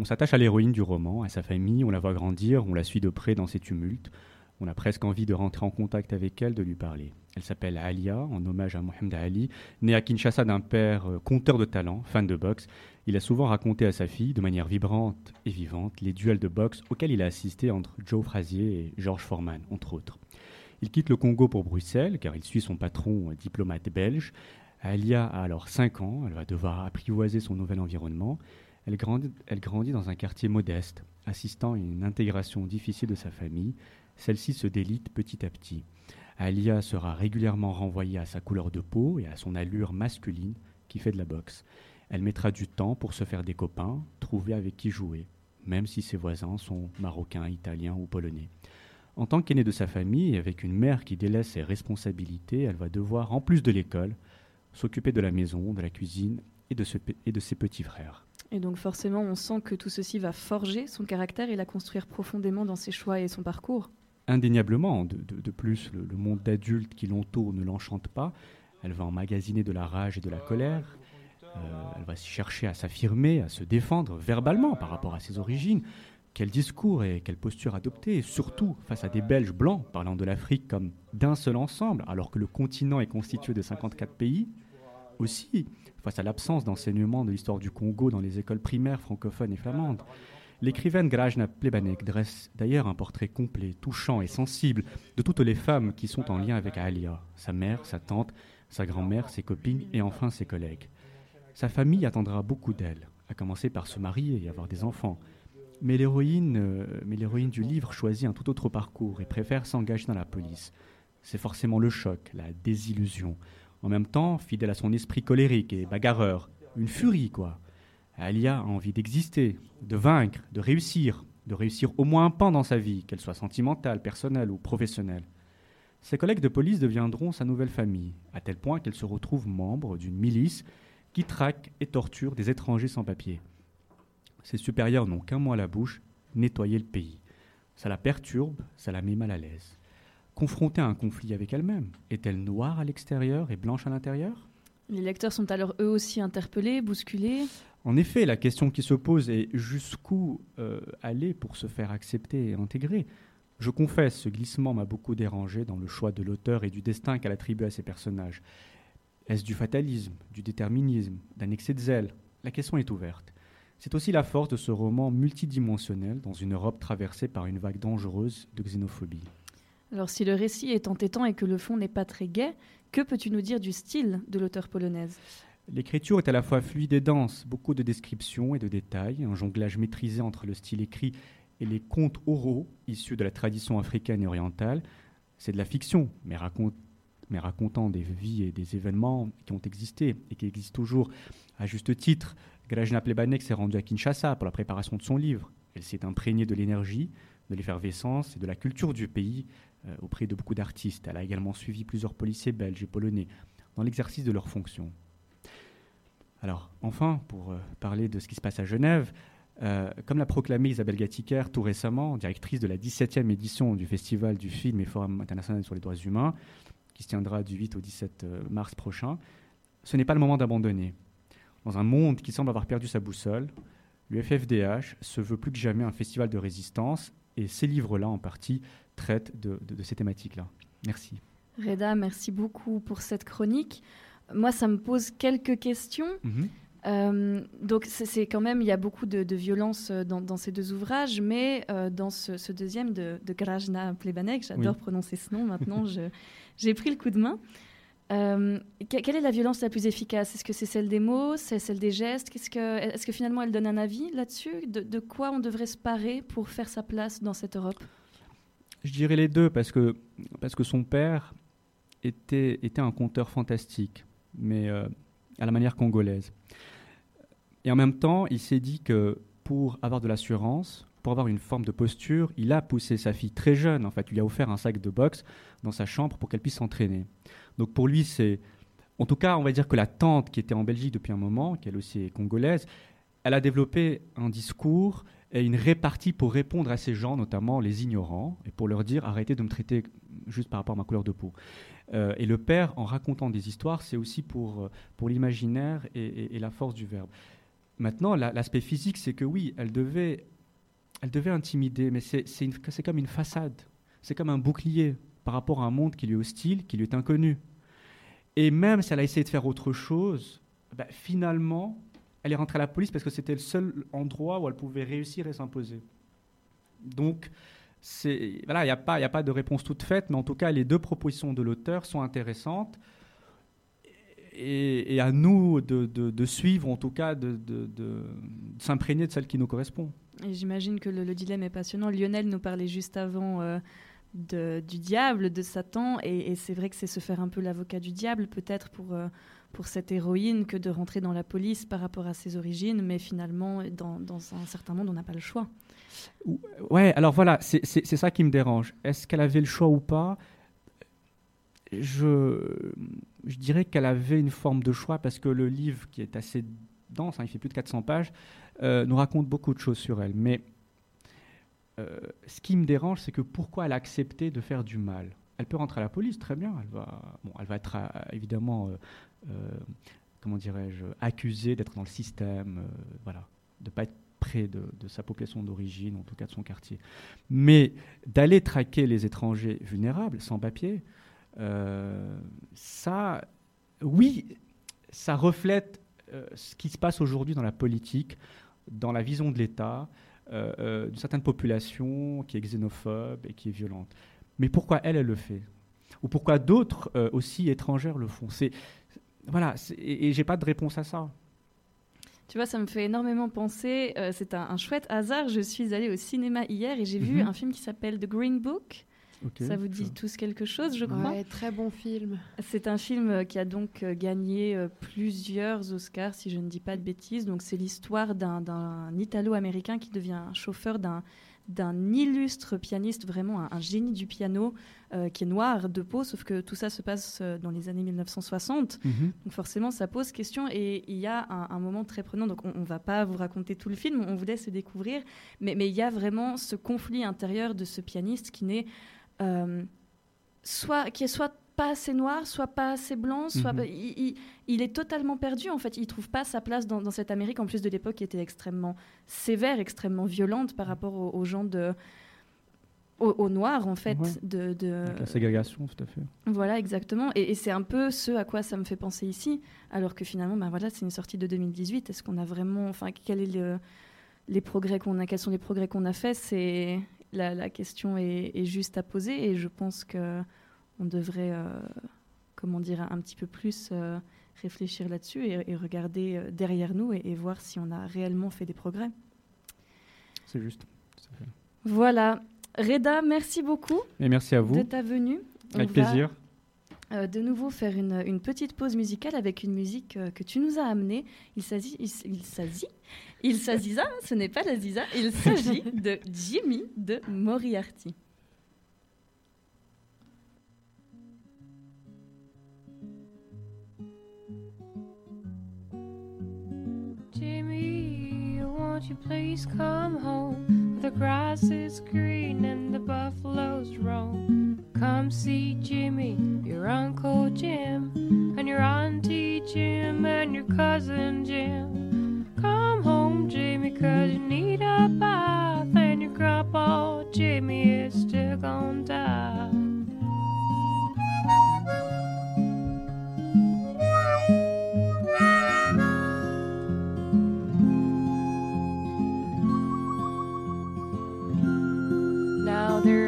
On s'attache à l'héroïne du roman, à sa famille, on la voit grandir, on la suit de près dans ses tumultes. On a presque envie de rentrer en contact avec elle, de lui parler. Elle s'appelle Alia, en hommage à Mohamed Ali, né à Kinshasa d'un père euh, conteur de talent, fan de boxe. Il a souvent raconté à sa fille, de manière vibrante et vivante, les duels de boxe auxquels il a assisté entre Joe Frazier et George Foreman, entre autres. Il quitte le Congo pour Bruxelles, car il suit son patron, diplomate belge. Alia a alors 5 ans, elle va devoir apprivoiser son nouvel environnement. Elle grandit, dans un quartier modeste, assistant à une intégration difficile de sa famille. Celle-ci se délite petit à petit. Alia sera régulièrement renvoyée à sa couleur de peau et à son allure masculine qui fait de la boxe. Elle mettra du temps pour se faire des copains, trouver avec qui jouer, même si ses voisins sont marocains, italiens ou polonais. En tant qu'aînée de sa famille et avec une mère qui délaisse ses responsabilités, elle va devoir, en plus de l'école, s'occuper de la maison, de la cuisine et de ses petits frères. Et donc forcément, on sent que tout ceci va forger son caractère et la construire profondément dans ses choix et son parcours. Indéniablement, de, plus, le, monde d'adulte qui l'entoure ne l'enchante pas. Elle va emmagasiner de la rage et de la colère. Euh, elle va chercher à s'affirmer, à se défendre verbalement par rapport à ses origines. Quel discours et quelle posture adopter, surtout face à des Belges blancs parlant de l'Afrique comme d'un seul ensemble, alors que le continent est constitué de 54 pays? Aussi, face à l'absence d'enseignement de l'histoire du Congo dans les écoles primaires francophones et flamandes. L'écrivaine Grajna Plebanek dresse d'ailleurs un portrait complet, touchant et sensible de toutes les femmes qui sont en lien avec Alia, sa mère, sa tante, sa grand-mère, ses copines et enfin ses collègues. Sa famille attendra beaucoup d'elle, à commencer par se marier et avoir des enfants. Mais l'héroïne, euh, mais l'héroïne du livre choisit un tout autre parcours et préfère s'engager dans la police. C'est forcément le choc, la désillusion. En même temps, fidèle à son esprit colérique et bagarreur, une furie quoi. Alia a envie d'exister, de vaincre, de réussir, de réussir au moins un pan dans sa vie, qu'elle soit sentimentale, personnelle ou professionnelle. Ses collègues de police deviendront sa nouvelle famille, à tel point qu'elle se retrouve membre d'une milice qui traque et torture des étrangers sans papier. Ses supérieurs n'ont qu'un mot à la bouche, nettoyer le pays. Ça la perturbe, ça la met mal à l'aise. Confrontée à un conflit avec elle-même, est-elle noire à l'extérieur et blanche à l'intérieur? Les lecteurs sont alors eux aussi interpellés, bousculés. En effet, la question qui se pose est jusqu'où euh, aller pour se faire accepter et intégrer? Je confesse, ce glissement m'a beaucoup dérangé dans le choix de l'auteur et du destin qu'elle attribue à ses personnages. Est-ce du fatalisme, du déterminisme, d'un excès de zèle? La question est ouverte. C'est aussi la force de ce roman multidimensionnel dans une Europe traversée par une vague dangereuse de xénophobie. Alors si le récit est entêtant et que le fond n'est pas très gai, que peux-tu nous dire du style de l'auteur polonaise? L'écriture est à la fois fluide et dense, beaucoup de descriptions et de détails, un jonglage maîtrisé entre le style écrit et les contes oraux issus de la tradition africaine et orientale. C'est de la fiction, mais, racontant des vies et des événements qui ont existé et qui existent toujours. À juste titre, Grajna Plebanek s'est rendue à Kinshasa pour la préparation de son livre. Elle s'est imprégnée de l'énergie, de l'effervescence et de la culture du pays auprès de beaucoup d'artistes. Elle a également suivi plusieurs policiers belges et polonais dans l'exercice de leurs fonctions. Alors, enfin, pour euh, parler de ce qui se passe à Genève, euh, comme l'a proclamé Isabelle Gatiker tout récemment, directrice de la 17e édition du Festival du film et Forum international sur les droits humains, qui se tiendra du 8 au 17 euh, mars prochain, ce n'est pas le moment d'abandonner. Dans un monde qui semble avoir perdu sa boussole, l'UFFDH se veut plus que jamais un festival de résistance, et ces livres-là, en partie, traitent de, de- de ces thématiques-là. Merci. Reda, merci beaucoup pour cette chronique. Moi, ça me pose quelques questions. Mhm. Euh, donc, c'est quand même, il y a beaucoup de, de violence euh, dans, dans ces deux ouvrages, mais euh, dans ce, ce deuxième de, de Grajna Plebanek, j'adore Oui. prononcer ce nom maintenant, *laughs* j'ai pris le coup de main. Euh, que- quelle est la violence la plus efficace? Est-ce que c'est celle des mots? C'est celle des gestes? Que, Est-ce que finalement elle donne un avis là-dessus? De, de quoi on devrait se parer pour faire sa place dans cette Europe? Je dirais les deux parce que, parce que son père était, était un conteur fantastique, mais euh, à la manière congolaise. Et en même temps, il s'est dit que pour avoir de l'assurance, pour avoir une forme de posture, il a poussé sa fille très jeune. En fait, il lui a offert un sac de boxe dans sa chambre pour qu'elle puisse s'entraîner. Donc pour lui, c'est, en tout cas, on va dire que la tante qui était en Belgique depuis un moment, qui elle aussi est congolaise, elle a développé un discours et une répartie pour répondre à ces gens, notamment les ignorants, et pour leur dire arrêtez de me traiter juste par rapport à ma couleur de peau. Euh, et le père, en racontant des histoires, c'est aussi pour, euh, pour l'imaginaire et, la force du verbe. Maintenant, la- l'aspect physique, c'est que oui, elle devait, elle devait intimider, mais c'est comme une façade, c'est comme un bouclier par rapport à un monde qui lui est hostile, qui lui est inconnu. Et même si elle a essayé de faire autre chose, bah, finalement, elle est rentrée à la police parce que c'était le seul endroit où elle pouvait réussir et s'imposer. Donc, voilà, il n'y a, pas- a pas de réponse toute faite, mais en tout cas, les deux propositions de l'auteur sont intéressantes. Et, à nous de, suivre, en tout cas, de, s'imprégner de celle qui nous correspond. J'imagine que le, le dilemme est passionnant. Lionel nous parlait juste avant euh, du diable, de Satan, et, et c'est vrai que c'est se faire un peu l'avocat du diable, peut-être pour, euh, pour cette héroïne, que de rentrer dans la police par rapport à ses origines, mais finalement, dans, un certain monde, on n'a pas le choix. Ouais, alors voilà, c'est ça qui me dérange. Est-ce qu'elle avait le choix ou pas? Je, je dirais qu'elle avait une forme de choix parce que le livre, qui est assez dense, hein, il fait plus de 400 pages, euh, nous raconte beaucoup de choses sur elle. Mais euh, ce qui me dérange, c'est que pourquoi elle a accepté de faire du mal? Elle peut rentrer à la police, très bien. Elle va, être euh, évidemment, euh, euh, comment dirais-je, accusée d'être dans le système, euh, voilà, de pas être près de, de sa population d'origine, en tout cas de son quartier. Mais d'aller traquer les étrangers vulnérables, sans papier, ça, oui, ça reflète ce qui se passe aujourd'hui dans la politique, dans la vision de l'État, d'une certaine population qui est xénophobe et qui est violente. Mais pourquoi elle, elle le fait? Ou pourquoi d'autres euh, aussi étrangères le font? C'est voilà, c'est- et, et j'ai pas de réponse à ça. Tu vois, ça me fait énormément penser. euh, c'est un, un chouette hasard. Je suis allée au cinéma hier et j'ai vu Mhm. un film qui s'appelle The Green Book. Ok, ça vous dit ça. tous quelque chose, je crois? Ouais, très bon film. C'est un film euh, qui a donc gagné plusieurs Oscars, si je ne dis pas de bêtises. Donc, c'est l'histoire d'un- d'un Italo-américain qui devient chauffeur d'un d'un illustre pianiste, vraiment un, un génie du piano, euh, qui est noir de peau, sauf que tout ça se passe euh, dans les années 1960. Mhm. Donc forcément, ça pose question et il y a un, un moment très prenant. Donc on ne va pas vous raconter tout le film, on vous laisse le découvrir, mais mais il y a vraiment ce conflit intérieur de ce pianiste qui n'est euh, soit qui est soit pas assez noir, soit pas assez blanc, soit Mhm. il, il- il est totalement perdu en fait. Il trouve pas sa place dans, dans cette Amérique en plus de l'époque qui était extrêmement sévère, extrêmement violente par rapport aux, aux gens de aux, aux noirs en fait Ouais. de, de- Avec la ségrégation, tout à fait. voilà, exactement. Et, et c'est un peu ce à quoi ça me fait penser ici, alors que finalement, ben voilà, c'est une sortie de 2018. Est-ce qu'on a vraiment, enfin, quel est le, les progrès qu'on a, quels sont les progrès qu'on a faits? C'est la, la question est, est juste à poser, et je pense que on devrait, euh, comment dire, un petit peu plus euh, réfléchir là-dessus et, et regarder euh, derrière nous et, et voir si on a réellement fait des progrès. C'est juste. Voilà. Reda, merci beaucoup Et merci à vous. de ta venue. On Avec plaisir. euh, de nouveau faire une, une petite pause musicale avec une musique euh, que tu nous as amenée. Il s'agit, il, s'agit, il s'agit, ça, ce n'est pas la Ziza, il s'agit de Jimmy de Moriarty. Won't you please come home? The grass is green and the buffaloes roam. Come see Jimmy, your Uncle Jim, and your Auntie Jim, and your cousin Jim. Come home, Jimmy, cause you need a bath, and your grandpa Jimmy is still gonna die.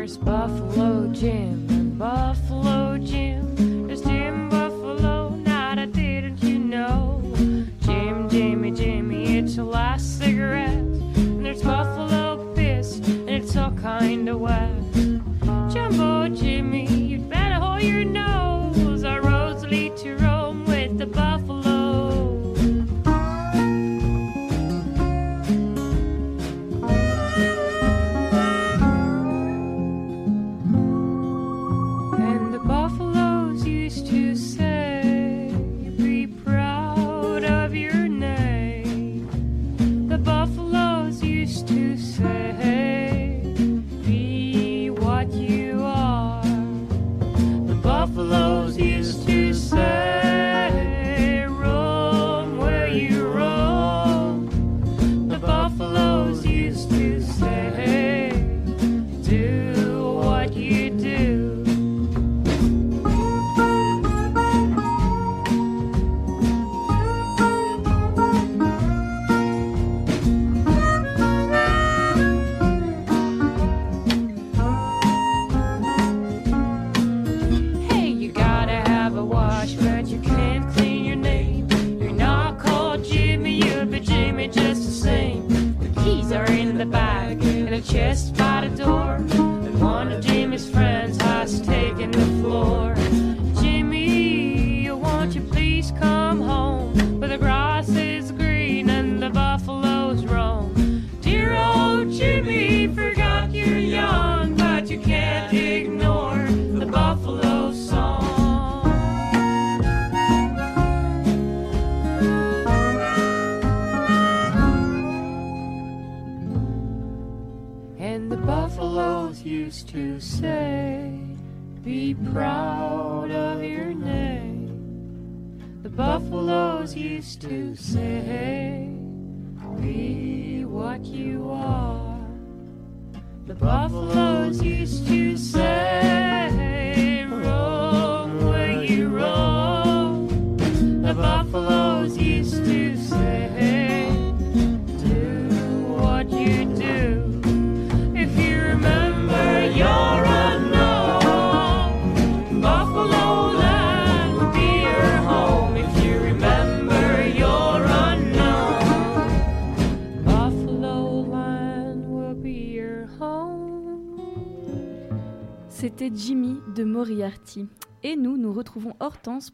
There's Buffalo Jim and Buffalo Jim. There's Jim Buffalo, not I didn't you know. Jim, Jimmy, Jimmy, it's your last cigarette. And there's Buffalo Piss, and it's all kind of wet.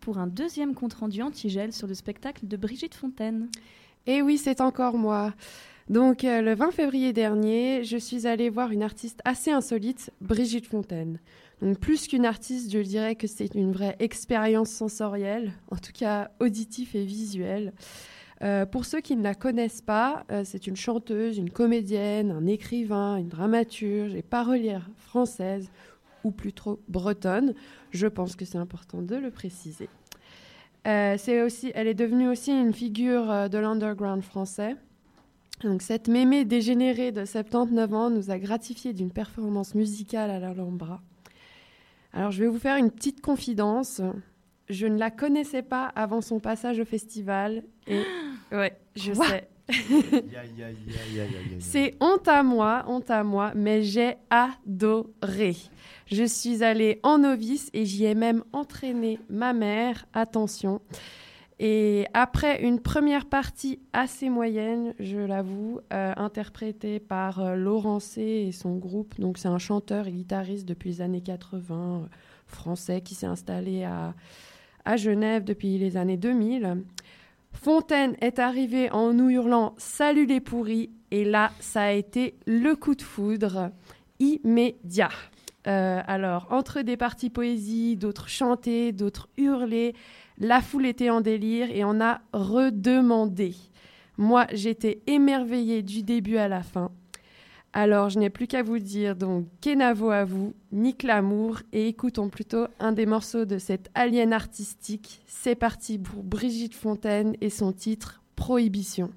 Pour un deuxième compte-rendu anti-gel sur le spectacle de Brigitte Fontaine. Et oui, c'est encore moi. Donc, euh, le 20 février dernier, je suis allée voir une artiste assez insolite, Brigitte Fontaine. Donc, plus qu'une artiste, je dirais que c'est une vraie expérience sensorielle, en tout cas auditif et visuelle. Euh, pour ceux qui ne la connaissent pas, euh, c'est une chanteuse, une comédienne, un écrivain, une dramaturge et parolière française, ou plutôt bretonne. Je pense que c'est important de le préciser. Euh, c'est aussi, elle est devenue aussi une figure euh, de l'underground français. Donc, cette mémé dégénérée de 79 ans nous a gratifié d'une performance musicale à l'Alhambra. Alors, je vais vous faire une petite confidence. Je ne la connaissais pas avant son passage au festival. Et *gasps* ouais, je Quoi? sais. *laughs* C'est honte à moi, honte à moi, mais j'ai adoré. Je suis allée en novice et j'y ai même entraîné ma mère. Attention. Et après une première partie assez moyenne, je l'avoue, euh, interprétée par euh, Laurent et son groupe, donc c'est un chanteur et guitariste depuis les années 80, euh, français, qui s'est installé à, à Genève depuis les années 2000. Fontaine est arrivé en nous hurlant Salut les pourris et là, ça a été le coup de foudre immédiat. Euh, alors, entre des parties poésie, d'autres chanter, d'autres hurler, la foule était en délire et on a redemandé. Moi, j'étais émerveillée du début à la fin. Alors, je n'ai plus qu'à vous dire, donc, Kenavo à vous, nique l'amour, et écoutons plutôt un des morceaux de cette alien artistique. C'est parti pour Brigitte Fontaine et son titre Prohibition.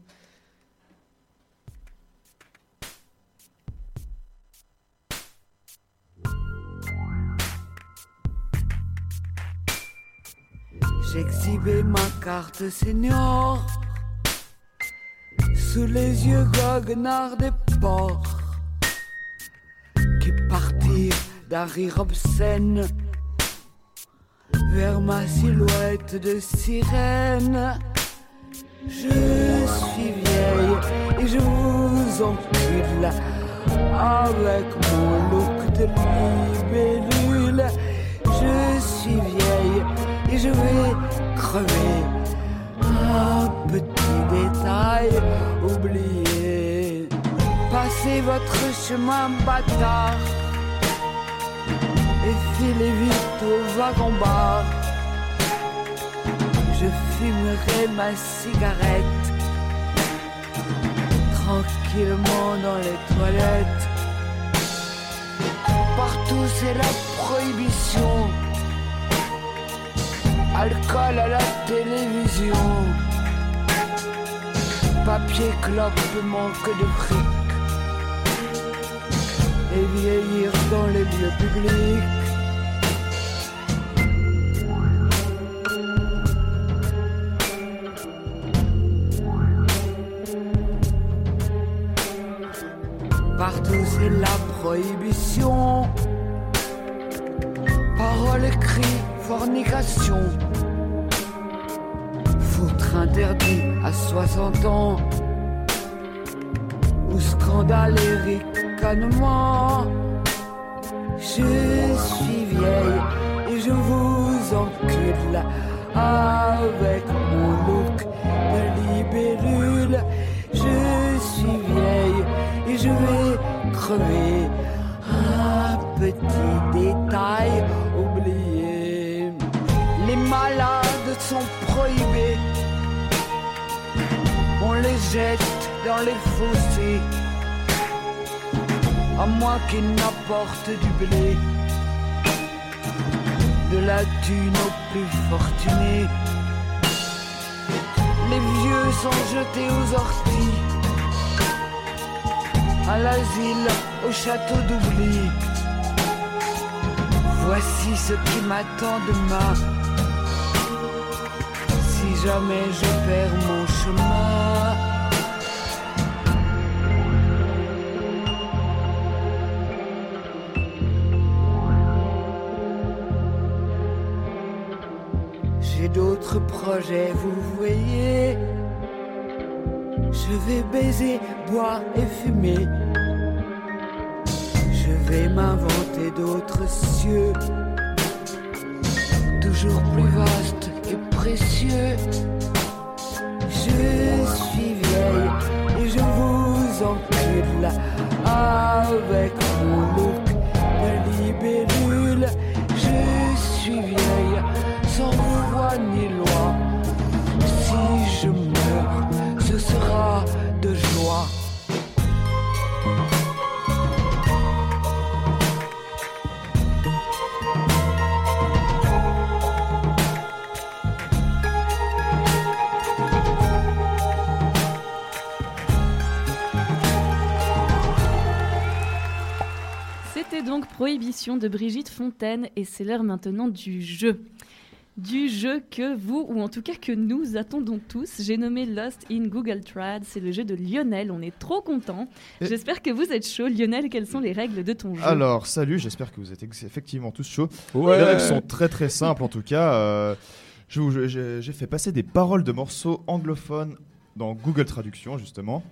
J'exhibais ma carte senior sous les yeux goguenards des porcs qui partirent d'un rire obscène vers ma silhouette de sirène. Je suis vieille et je vous encule avec mon look de libellule. Je suis vieille et je vais crever. Un petit détail oublié. Passez votre chemin bâtard et filez vite au wagon-bar. Je fumerai ma cigarette tranquillement dans les toilettes. Partout c'est la prohibition. Alcool à la télévision. Papier clope manque de fric. Et vieillir dans les lieux publics. Partout c'est la prohibition. Paroles écrites, fornication. Interdit à 60 ans. Ou scandale et ricanement. Je suis vieille et je vous encule avec mon look de libellule. Je suis vieille et je vais crever. Un petit détail oublié. Les malades sont prohibés. Les jette dans les fossés. À moins qu'ils n'apportent du blé. de la thune aux plus fortunés. Les vieux sont jetés aux orties, à l'asile, au château d'oubli. Voici ce qui m'attend demain. Jamais je perds mon chemin. J'ai d'autres projets, vous voyez. Je vais baiser, boire et fumer. Je vais m'inventer d'autres cieux, toujours plus vastes Je suis vieille et je vous encule avec mon look de libellule. Je suis vieille sans voix ni loi. Si je meurs, ce sera C'était donc Prohibition de Brigitte Fontaine et c'est l'heure maintenant du jeu. Du jeu que vous, ou en tout cas que nous attendons tous. J'ai nommé Lost in Google Trad. C'est le jeu de Lionel. On est trop contents. Et- J'espère que vous êtes chaud. Lionel, quelles sont les règles de ton jeu? Alors, salut, j'espère que vous êtes effectivement tous chauds. Ouais. Les règles sont très très simples en tout cas. Euh, j'ai fait passer des paroles de morceaux anglophones dans Google Traduction justement,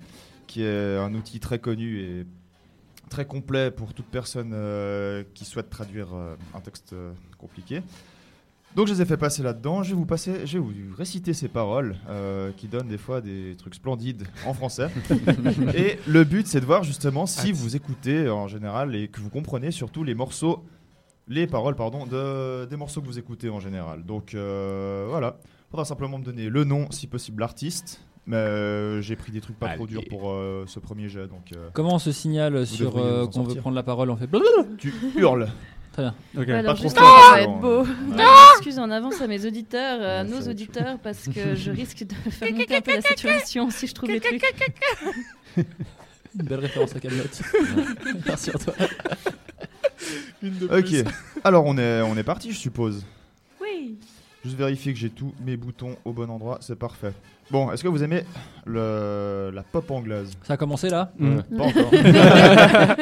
qui est un outil très connu et très complet pour toute personne euh, qui souhaite traduire euh, un texte euh, compliqué. Donc je les ai fait passer là-dedans. Je vais vous passer, je vais vous réciter ces paroles qui donnent des fois des trucs splendides en français. *laughs* et le but c'est de voir justement si vous écoutez en général et que vous comprenez surtout les morceaux, les paroles pardon, de, des morceaux que vous écoutez en général. Donc voilà, faudra simplement me donner le nom, si possible l'artiste. Mais euh, j'ai pris des trucs pas trop Allez. durs pour euh, ce premier jet, donc euh, Comment on se signale sur devriez euh, vous en qu'on veut sortir. prendre la parole On fait blablabla tu hurles. Très bien. Ok. Alors, pas trop juste fort, ça va être beau. Excuse en avance à mes auditeurs, à Ouais, ça nos va être auditeurs, parce que je risque de *laughs* faire monter un peu la saturation si je trouve les trucs. Une belle référence à Camelot. *laughs* Merci Antoine. Ok, alors on est, on est parti, je suppose. Oui. Juste vérifier que j'ai tous mes boutons au bon endroit, c'est parfait. Bon, est-ce que vous aimez le, la pop anglaise? Ça a commencé là? Mm. Pas encore. *laughs*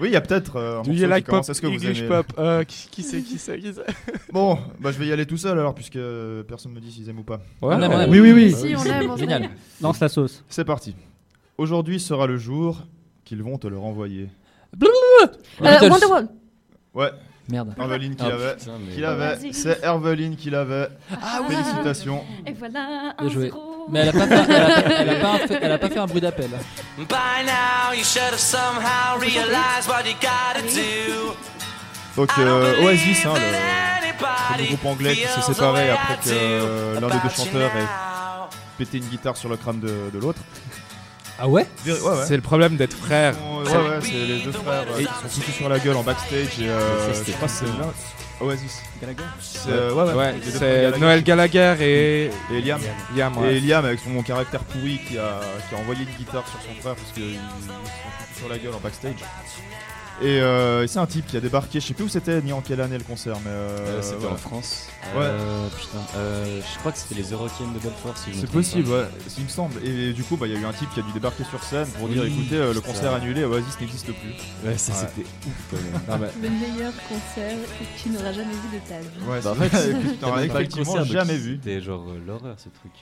oui, il y a peut-être euh, un Do morceau you qui like pop commence. Est-ce que vous English aimez pop? Euh, qui, qui c'est qui c'est qui c'est? *laughs* Bon, bah je vais y aller tout seul alors, puisque personne me dit s'ils aiment ou pas. Ouais, On aime, on aime. Oui, oui, oui. Si, on aime, on Génial. Lance la sauce. C'est parti. Aujourd'hui sera le jour qu'ils vont te le renvoyer. Euh, Beatles. Wonderwall. Ouais, Merde. Herveline qui Ah, l'avait. putain, mais- Qui l'avait. C'est Herveline qui l'avait. Ah. Félicitations. Et voilà un Bien joué. zéro. Mais elle a pas fait, elle a, elle a pas fait, elle a pas fait un bruit d'appel. By now, you should have somehow realized what you gotta do. Donc euh, Oasis, hein, le premier groupe anglais qui s'est séparé après que euh, l'un des deux chanteurs ait pété une guitare sur le crâne de, de l'autre. Ah ouais Véri- ouais, ouais. C'est le problème d'être frère. Ouais, ouais, c'est les deux frères qui sont foutus sur la gueule en backstage et euh, je crois que c'est là. Oasis. Gallagher C'est euh, ouais, ouais, Ouais, c'est Gallagher. Noël Gallagher et Et Liam. Liam. ouais. Et Liam avec son caractère pourri qui a, qui a envoyé une guitare sur son frère parce qu'ils se sont foutus sur la gueule en backstage. Et euh, c'est un type qui a débarqué, je sais plus où c'était ni en quelle année le concert, mais euh, Euh, c'était voilà. en France. Ouais. Euh, putain, euh, je crois que c'était les Eurocaines de Belfort. Si je me C'est possible, pas. ouais, il me semble. Et du coup, bah, il y a eu un type qui a dû débarquer sur scène pour dire écoutez, le concert annulé, Oasis n'existe plus. Ouais, ça Ouais. c'était ouf quand même. Non, Le meilleur concert que tu n'auras jamais vu de ta vie. Ouais, Bah, en c'est fait, vrai que tu n'auras effectivement jamais vu. C'était genre l'horreur ce truc.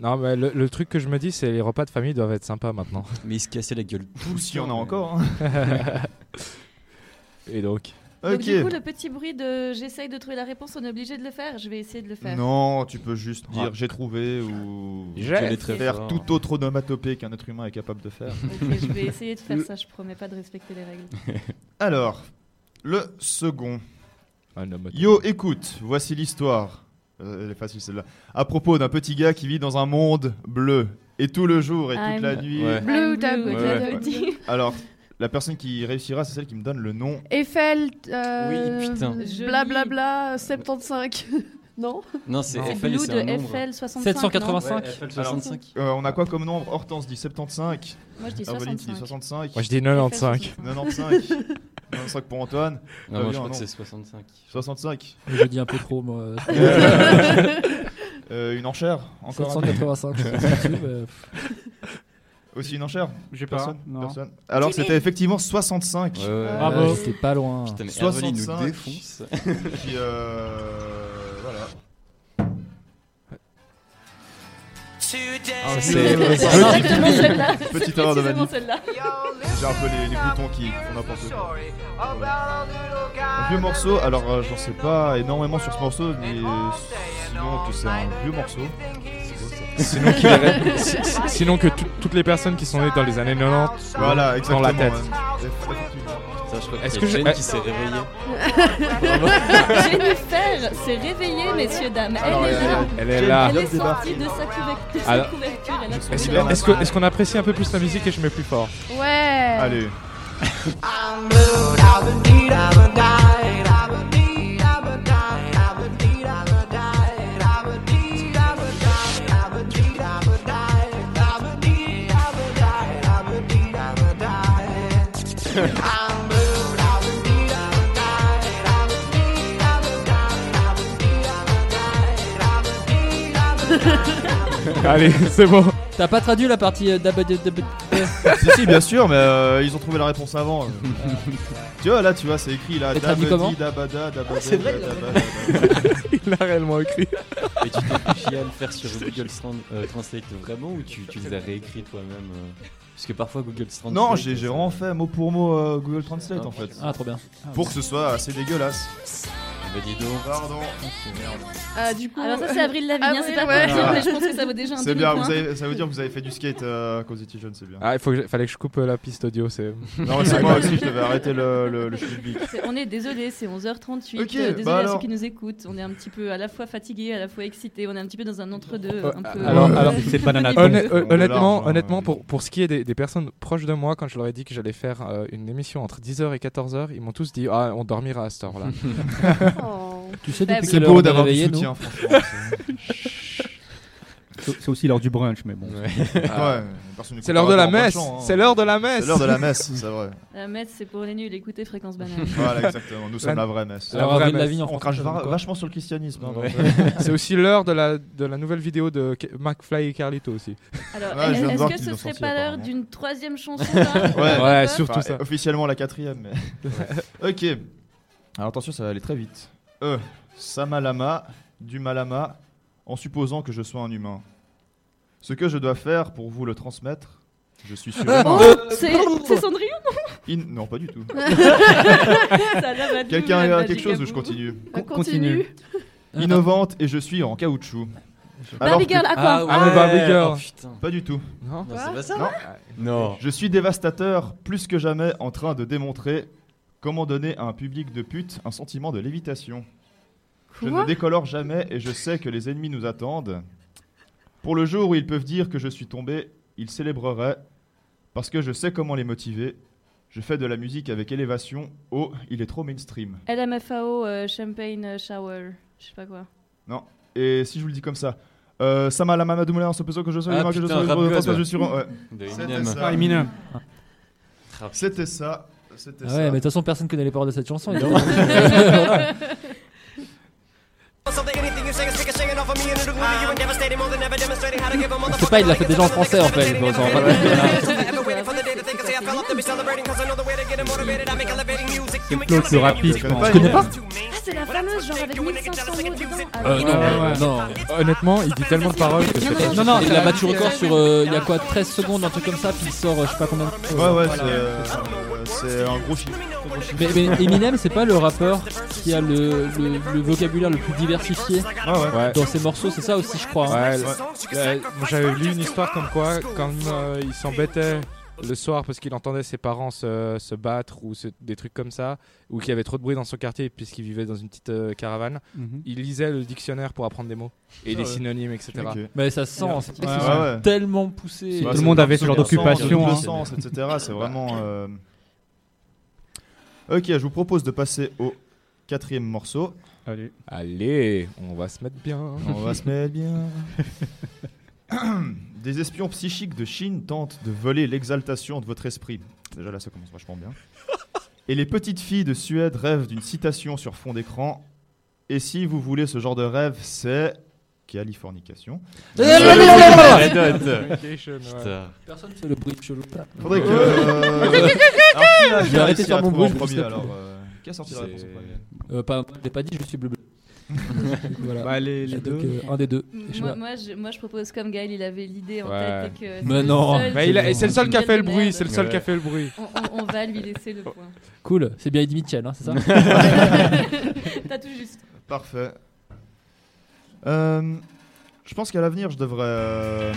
Non, mais le, le truc que je me dis, c'est les repas de famille doivent être sympas maintenant. *laughs* Mais il se cassait la gueule tout le S'il y en a encore. hein. *laughs* Et donc Donc, du coup, le petit bruit de j'essaye de trouver la réponse, on est obligé de le faire. Je vais essayer de le faire. Non, tu peux juste dire Ah. j'ai trouvé ou très faire fort. tout autre onomatopée qu'un être humain est capable de faire. Ok, je vais essayer de faire ça. Je promets pas de respecter les règles. Alors, le second. Yo, écoute, voici l'histoire. Euh, elle est facile celle-là. À propos d'un petit gars qui vit dans un monde bleu. Et tout le jour et toute I'm la nuit. Ouais. Blue, blue, ouais, ouais. *laughs* Alors, La personne qui réussira, c'est celle qui me donne le nom. Eiffel. euh, Oui, putain. Blablabla 75. *laughs* non Non, c'est Blue de nombre. Eiffel 65. 785. Ouais, Eiffel 65. Euh, on a quoi comme nombre Hortense dit 75. Moi, je dis Arbolin dit 65. 65. Moi je dis 95. 95. 95 pour Antoine. Non, moi je crois non. que c'est 65. 65. Je dis un peu trop, moi. *laughs* Euh, une enchère encore 785. je sais pas si tu veux, mais- Aussi une enchère J'ai pas, Personne non. Personne Alors c'était effectivement 65. Ouais, ouais. Bravo. Euh, C'était pas loin. Putain, mais Hervé, il nous 65. défonce. Puis euh, *laughs* c'est- c'est- c'est- C'est exactement celle-là. Petite erreur de. J'ai un peu les, les boutons qui font n'importe quoi. Un vieux morceau, alors euh, j'en sais pas énormément sur ce morceau, mais sinon que c'est un vieux morceau. Sinon, qu'il est- si- si- sinon que tout- toutes les personnes qui sont nées dans les années 90 Voilà, dans exactement. la tête. ouais. Effectivement. Ça, je crois que que je- Jane qui s'est réveillée. Jennifer s'est réveillée, messieurs, dames. Elle Alors, est elle- là. Elle est là. Elle est sortie de sa couverture. de sa Alors- couverture. Elle Est-ce que- est-ce qu'on apprécie un peu plus la musique et je mets plus fort Ouais. Allez. *laughs* Allez, *laughs* c'est bon. T'as pas traduit la partie euh, d'ab- d'ab- d'ab- si, si, bien sûr, mais euh, ils ont trouvé la réponse avant. euh. *laughs* tu vois, là, tu vois, c'est écrit là. Et Dabadi, comment dabada, dabada, c'est vrai, dabada. *laughs* Il a réellement écrit. Et tu t'es chier à le faire sur Google Tran- euh, Translate vraiment ou tu, tu les as réécrits toi-même euh Parce que parfois Google Translate. Non, j'ai j'ai vraiment fait mot pour mot euh, Google Translate en fait. Ah, trop bien. Pour que ce soit assez dégueulasse. Bah dis donc. Pardon. Ah, du coup. Alors ça c'est Avril Lavigne, hein, c'est pas Avril, pour ouais. mais je pense que ça vaut déjà un C'est demi bien, point. vous avez, ça veut dire que vous avez fait du skate euh, quand vous étiez jeune, c'est bien. Ah, il faut que je- fallait que je coupe euh, la piste audio. C'est. Non, mais c'est moi aussi, je devais arrêter le, le, le. C'est- On est désolé, c'est 11h38. Ok, euh, désolé bah à alors. ceux qui nous écoutent. On est un petit peu à la fois fatigué, à la fois excité. On est un petit peu dans un entre-deux. Euh, un peu... alors, alors, *laughs* C'est banana Honn- est honnêtement, large, hein. honnêtement pour, pour ce qui est des, des personnes proches de moi, quand je leur ai dit que j'allais faire euh, une émission entre 10h et 14h, ils m'ont tous dit Ah, on dormira à cette heure-là. *laughs* Oh. Tu sais depuis C'est beau d'avoir du soutien, franchement. *laughs* c'est- aussi l'heure du brunch, mais bon. Ouais. *laughs* Ouais, personne n'écoute C'est l'heure de la messe hein. C'est l'heure de la messe C'est l'heure de la messe, c'est vrai. *laughs* La messe, c'est pour les nuls. Écoutez Fréquence Banane. *laughs* Voilà, exactement. Nous sommes La- la vraie messe. La Alors, vraie Avril messe. En On crache vachement sur le christianisme. hein, Ouais. donc, C'est aussi l'heure de la, de la nouvelle vidéo de McFly et Carlito aussi. Alors, est-ce que ce serait pas l'heure d'une troisième chanson là Ouais. Ouais, surtout ça. Officiellement la quatrième, mais. ok. Alors attention, ça va aller très vite. E. Samalama, du malama, en supposant que je sois un humain. Ce que je dois faire pour vous le transmettre, je suis sûrement. C'est c'est Cendrillon In- Non, pas du tout. *laughs* Quelqu'un a quelque chose à ou je vous. continue On continue. *laughs* Innovante et je suis en caoutchouc. Alors Barbie Girl, Aqua. Ah, ouais. Ah, mais Barbie Girl. Oh, putain. Pas du tout. Non Non, c'est pas ça Non. Non. Je suis dévastateur, plus que jamais en train de démontrer comment donner à un public de putes un sentiment de lévitation. Je ne décolore jamais et je sais que les ennemis nous attendent. Pour le jour où ils peuvent dire que je suis tombé, ils célébreraient parce que je sais comment les motiver. Je fais de la musique avec élévation. Oh, il est trop mainstream. LMFAO, euh, Champagne euh, Shower. Je sais pas quoi. Non. Et si je vous le dis comme ça euh, Sama la mama doumoulin, ce pesant que je sois, Ah, que je sois, je suis. Ouais. De C'était Eminem. ça. Ah. C'était ça. C'était ça. ouais, mais de toute façon, personne connaît les paroles de cette chanson. *laughs* *laughs* Je sais pas, il l'a fait déjà en français, en fait, Claude le rapide, je pense. Tu connais pas Ah, c'est la fameuse, genre avec 1500 mots dedans. Euh, non, ouais. non. Honnêtement, il dit tellement de paroles que c'est pas- Non, non, il a battu record sur. euh, Il y a quoi 13 secondes, un truc comme ça, puis il sort, euh, je sais pas combien de Ouais, ouais, Voilà. c'est, euh, c'est un gros chiffre. Mais, mais Eminem, c'est pas le rappeur qui a le, le, le vocabulaire le plus diversifié Ah ouais. Ouais. dans ses morceaux, c'est ça aussi, je crois. hein. Ouais, moi, J'avais lu une histoire comme quoi, quand euh, il s'embêtait le soir parce qu'il entendait ses parents se, se battre ou se- des trucs comme ça, ou qu'il y avait trop de bruit dans son quartier puisqu'il vivait dans une petite euh, caravane, Mhm. il lisait le dictionnaire pour apprendre des mots et Ah des ouais. synonymes, etc. Mais ça se sent, c'est Ouais, c'est ouais. tellement poussé. Si Bah, tout le monde avait ce genre d'occupation, hein. sens, etc. C'est vraiment. euh, Ok, je vous propose de passer au quatrième morceau. Allez. Allez, on va se mettre bien. On va se mettre bien. *laughs* *clears throat* Des espions psychiques de Chine tentent de voler l'exaltation de votre esprit. Déjà là, ça commence vachement bien. Et les petites filles de Suède rêvent d'une citation sur fond d'écran. Et si vous voulez ce genre de rêve, c'est Californication. Putain. Personne fait le bruit chelou. Faudrait que. euh, *laughs* qui J'ai arrêté de faire mon bruit, euh, Qui a sorti la réponse en premier? Euh, pas, je l'ai pas dit, je suis bleu bleu. *laughs* voilà. Bah, les, les Donc, deux. euh, un des deux. Moi, moi, je, moi, je propose comme Gaël, il avait l'idée en Ouais. tête. et que Mais non. Bah, c'est le seul qui a fait le bruit, c'est le seul qui a fait le bruit. On, on- on va lui laisser le point. Cool, c'est bien Eddie Mitchell, hein, c'est ça *laughs* T'as tout juste. Parfait. Euh, je pense qu'à l'avenir, je devrais. euh,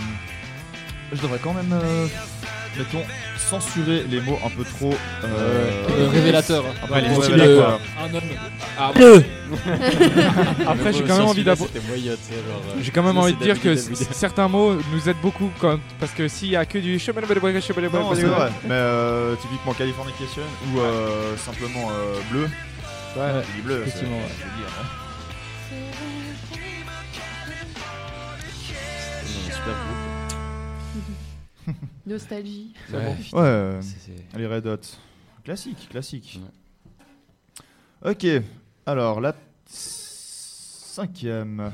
je devrais quand même. Euh, mettons, censurer les mots un peu trop. euh, Euh, révélateur. un peu Ouais, les mots révélateurs. Un homme. Ah, *laughs* Après, j'ai quand même envie euh, J'ai quand même envie de dire que certains mots nous aident beaucoup quand, parce que s'il y a que du Non, c'est vrai, mais euh, typiquement Californication ou euh, simplement euh, bleu. Ouais. Je dis bleu, c'est- Nostalgie. C'est Ouais. bon. Ouais, euh, les Red Hot. Classique, classique. Ok, alors la cinquième.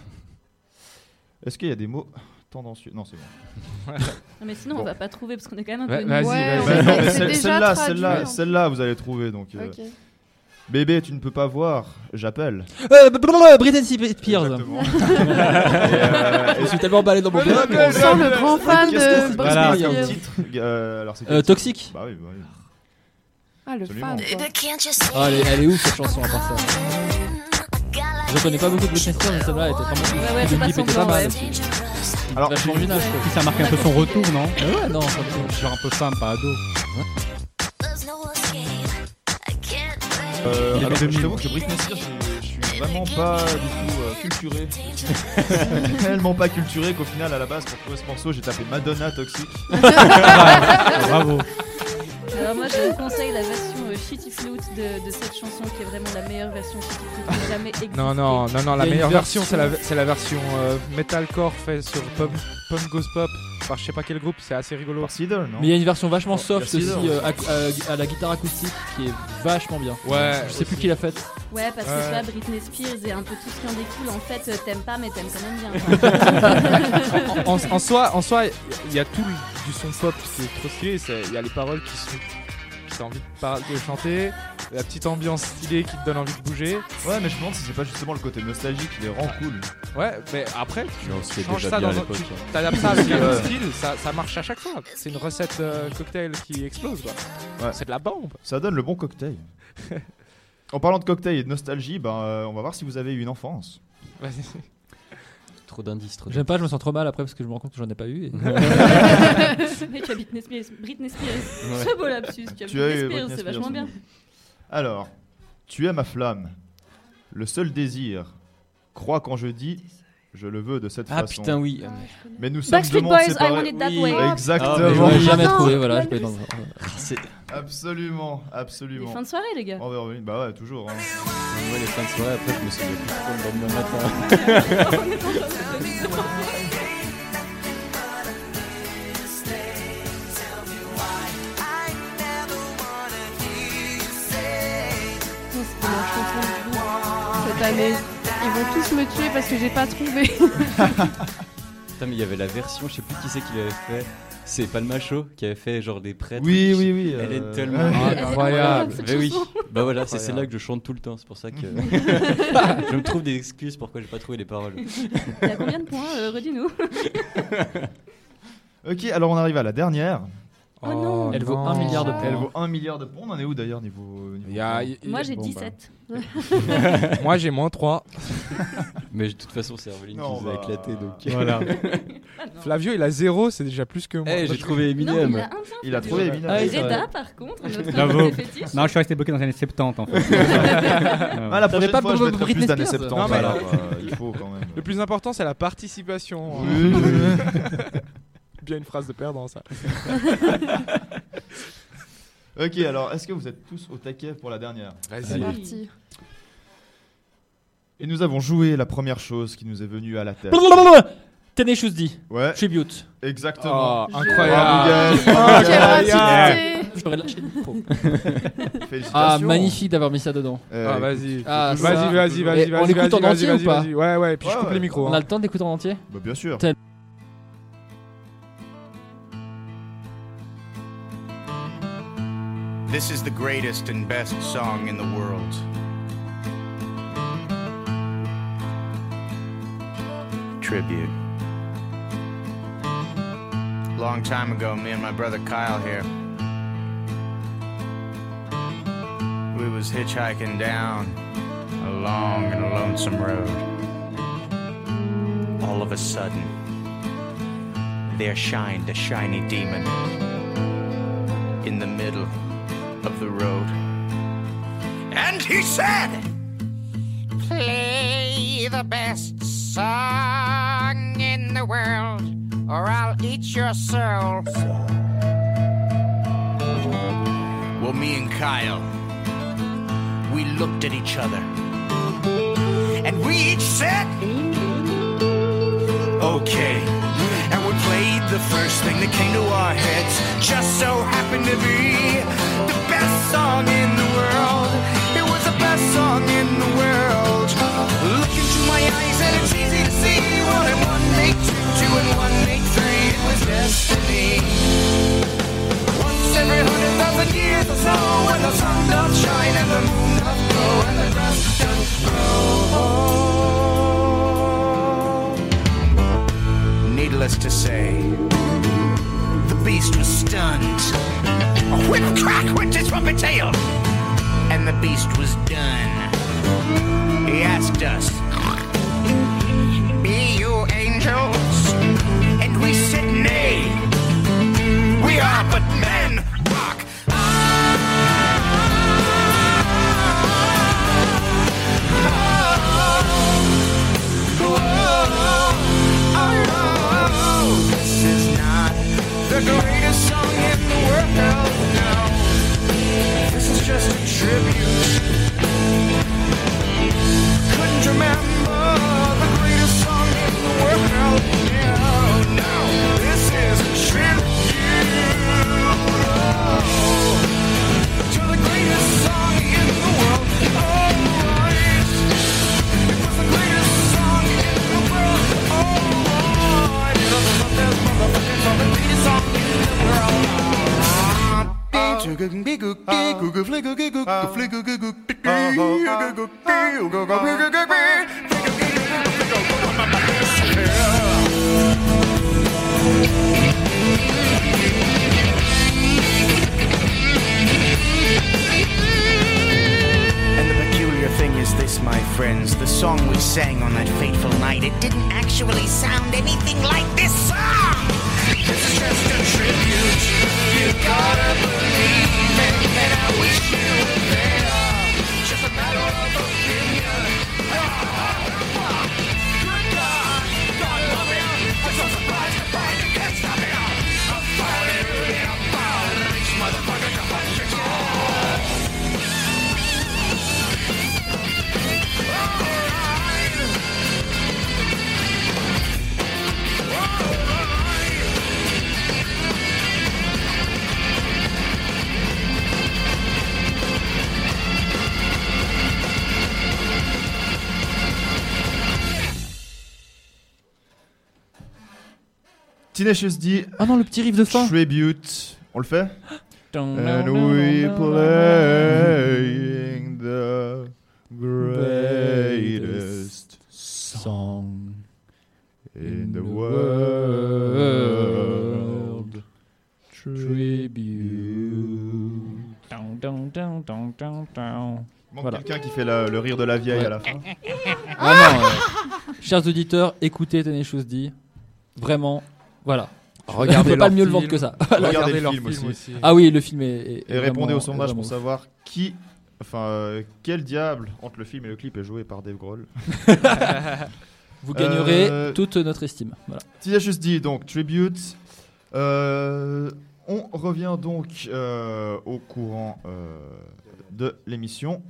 Est-ce qu'il y a des mots tendancieux? Non, c'est bon. Non, mais sinon, Bon. on va pas trouver parce qu'on est quand même un peu vas-y, vas-y. celle-là, celle-là, en celle-là, vous allez trouver. Donc, euh, Ok. Bébé, tu ne peux pas voir. J'appelle. Euh, Britney Spears. Exactement. *laughs* Euh, Je suis tellement emballé dans mon On sent le grand fan de titre. Euh, alors, c'est quel Euh, titre Toxique. Bah oui, bah oui. Ah, le Absolument. fan. Ah, elle, est, elle est ouf cette chanson à part ça. Je connais pas beaucoup de Britney Spears, mais celle-là était vraiment. Ouais, ouais, le c'est pas clip était semblant, pas mal. ouais. Alors, Vachement original, je trouve. Puis ça marque un peu son retour, non ouais, non, ça me- Genre un peu femme, pas ado. Euh, alors, je 2000. t'avoue que Britney Spears, je, je suis vraiment pas du tout euh, culturé. *laughs* Tellement pas culturé qu'au final, à la base, pour trouver ce morceau, j'ai tapé Madonna Toxic. *laughs* Bravo. Alors moi je vous conseille la version euh, Flute de, de cette chanson qui est vraiment la meilleure version Flute qui jamais existé. Non, non, non, non, la meilleure version, c'est version- la, c'est la version euh, metalcore faite sur Pump, Pump Goes Pop par je sais pas quel groupe, c'est assez rigolo. Par Seedle, non Mais il y a une version vachement soft aussi Cedar. euh, à, à- à la guitare acoustique qui est vachement bien. Ouais, Je sais plus qui l'a faite. Ouais parce que tu vois Britney Spears et un peu tout ce qui en découle en fait euh, t'aimes pas mais t'aimes quand même bien. en, *laughs* en- en soi, en soi, il y a tout le- du son pop qui est trop stylé. Il y a les paroles qui sont, t'as envie de, par- de chanter, la petite ambiance stylée qui te donne envie de bouger. Ouais, mais je me demande si c'est pas justement le côté nostalgique qui les rend cool. Ouais, mais après, tu on se changes ça dans un, tu hein. t'adaptes ça avec *laughs* un autre style, ça, ça marche à chaque fois. C'est une recette euh, cocktail qui explose. Quoi. Ouais. C'est de la bombe. Ça donne le bon cocktail. *laughs* en parlant de cocktail et de nostalgie, ben, euh, on va voir si vous avez eu une enfance. Vas-y. Trop d'indices, trop J'aime pas, je me sens trop mal après parce que je me rends compte que j'en ai pas eu. et- *laughs* mais tu as Britney Spears, Britney Spears. Ouais. Ce beau lapsus, tu as Tu Britney eu Spears, c'est vachement bien. Alors, tu es ma flamme, le seul désir. Crois quand je dis, je le veux de cette Ah façon. putain, oui. Mais nous sommes Backstreet Boys, I want it that Oui. way. Exactement. Ah, Je l'ai jamais trouvé, voilà. je peux dans- C'est Absolument, Les absolument. fins de soirée les gars. Oh, bah, oui, bah ouais, toujours. hein. ouais, les fins de soirée, après je me souviens plus trop le lendemain matin. *laughs* *laughs* Ils vont tous me tuer parce que j'ai pas trouvé. *laughs* Putain, mais il y avait la version, je sais plus qui c'est qui l'avait fait. C'est Palmacho qui avait fait genre des prêtres. Oui, oui, oui. Elle euh, est tellement. ouais. incroyable. Mais oui, bah voilà, c'est celle-là que je chante tout le temps, c'est pour ça que *laughs* je me trouve des excuses pourquoi j'ai pas trouvé les paroles. T'as combien de points euh, Redis-nous? Ok, alors on arrive à la dernière. Oh non. Elle vaut non. un milliard de Elle points. vaut 1 milliard de points. On en est où d'ailleurs niveau, niveau y a- il- Moi j'ai bon, 17. *laughs* Moi j'ai moins 3. *laughs* Mais de toute façon, c'est Herveline qui nous a bah, éclaté donc. *laughs* Voilà. Flavio il a 0, c'est déjà plus que moi. Eh, j'ai trouvé Non, il Eminem. a. Il a trouvé Eminem. Ah. Reda par contre, notre Bravo. fétiche. Non, je suis resté bloqué dans les années 70 en fait. Ah, la prochaine pas fois, je mettrai Britney plus d'années Spears 70. Non, mais- alors, euh, il faut quand même. Le plus important c'est la participation. Bien une phrase de perdant ça. *laughs* Ok, alors est-ce que vous êtes tous au taquet pour la dernière Vas-y. C'est parti. Et nous avons joué la première chose qui nous est venue à la tête. Tenacious D. Ouais, Tribute. exactement. Oh, incroyable. Le micro. *laughs* Félicitations. Ah, magnifique d'avoir mis ça dedans. Euh, Ah, vas-y. Ah, vas-y, vas-y, vas-y, on vas-y, l'écoute en vas-y, entier vas-y, ou pas vas-y. Ouais, ouais, puis je coupe ouais. les micros. On hein. a le temps d'écouter en entier? Bah, bien sûr. Tel- This is the greatest and best song in the world. Tribute. Long time ago, me and my brother Kyle here. We was hitchhiking down a long and lonesome road. All of a sudden, there shined a shiny demon in the middle of the road. And he said, Play the best song in the world, or I'll eat your soul. Well, me and Kyle, we looked at each other, and we each said, Okay. Played the first thing that came to our heads. Just so happened to be the best song in the world. It was the best song in the world. Look into my eyes and it's easy to see. One and one make two, two and one make three. It was destiny. Once every hundred thousand years or so, when the sun does shine and the moon does glow and the grass does grow. Needless to say, the beast was stunned. A whip crack went his trumpet tail, and the beast was done. He asked us, Be you angels? And we said, Nay. We are but men. Just a tribute. Couldn't remember this, my friends. The song we sang on that fateful night, it didn't actually sound anything like this You gotta believe it, and I wish you were there. Tenacious D. Ah non, le petit riff de fin. Tribute. On le fait And we playing the greatest Song in the world. Tribute. Manque Voilà. quelqu'un qui fait la- le rire de la vieille Ouais. à la fin. Ah non, euh, chers auditeurs, écoutez Tenacious D. Vraiment, voilà. Regardez On peut pas mieux le film. vendre que ça. Regardez le leur film aussi. Ah oui, le film est. est- Et répondez au sondage pour savoir qui, enfin, euh, quel diable entre le film et le clip est joué par Dave Grohl. *laughs* Vous gagnerez Euh, toute notre estime. Voilà. Tenacious D, donc Tribute. Euh, On revient donc euh, au courant euh, de l'émission.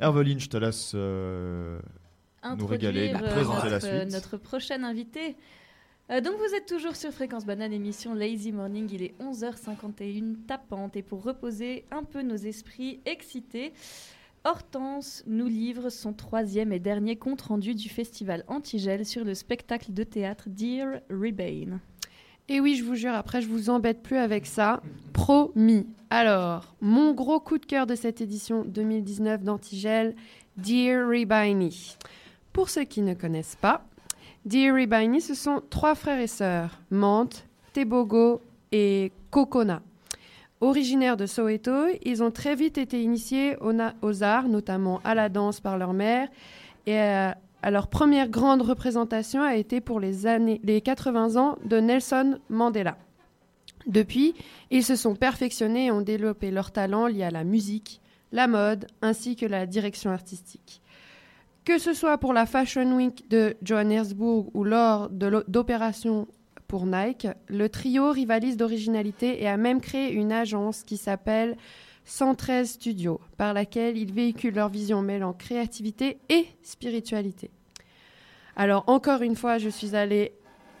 Herveline, je te laisse euh, nous régaler, euh, présenter la notre, suite. notre prochaine invité. Euh, donc vous êtes toujours sur Fréquence Banane, émission Lazy Morning, il est 11h51 tapante et pour reposer un peu nos esprits excités, Hortense nous livre son troisième et dernier compte rendu du festival Antigel sur le spectacle de théâtre Dear Rebane. Et oui, je vous jure, après, je vous embête plus avec ça. Promis. Alors, mon gros coup de cœur de cette édition 2019 d'Antigel, Dear Ribini. Pour ceux qui ne connaissent pas, Dear Ribini, ce sont trois frères et sœurs, Mante, Tebogo et Kokona. Originaires de Soweto, ils ont très vite été initiés aux arts, notamment à la danse par leur mère, et euh, à leur première grande représentation a été pour les, années, les 80 ans de Nelson Mandela. Depuis, ils se sont perfectionnés et ont développé leur talent lié à la musique, la mode ainsi que la direction artistique. Que ce soit pour la Fashion Week de Johannesburg ou lors d'opérations pour Nike, le trio rivalise d'originalité et a même créé une agence qui s'appelle 113 Studios, par laquelle ils véhiculent leur vision mêlant créativité et spiritualité. Alors encore une fois, je suis allée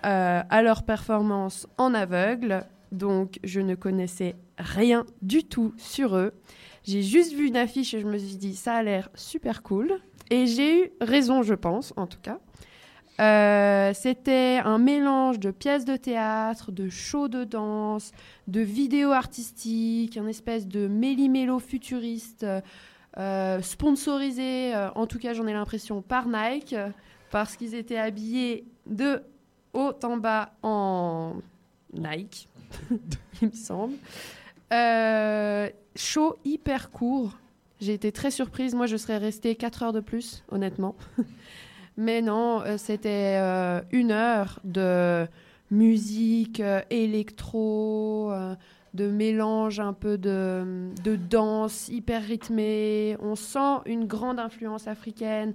euh, à leur performance en aveugle, donc je ne connaissais rien du tout sur eux. J'ai juste vu une affiche et je me suis dit ça a l'air super cool. Et j'ai eu raison, je pense, en tout cas. Euh, C'était un mélange de pièces de théâtre, de shows de danse, de vidéos artistiques, un espèce de méli-mélo futuriste euh, sponsorisé, euh, en tout cas j'en ai l'impression, par Nike, parce qu'ils étaient habillés de haut en bas en Nike, *laughs* il me semble. Euh, show hyper court. J'ai été très surprise. Moi, je serais restée 4 heures de plus, honnêtement. *laughs* Mais non, euh, c'était euh, une heure de musique électro, de mélange un peu de, de danse hyper rythmée. On sent une grande influence africaine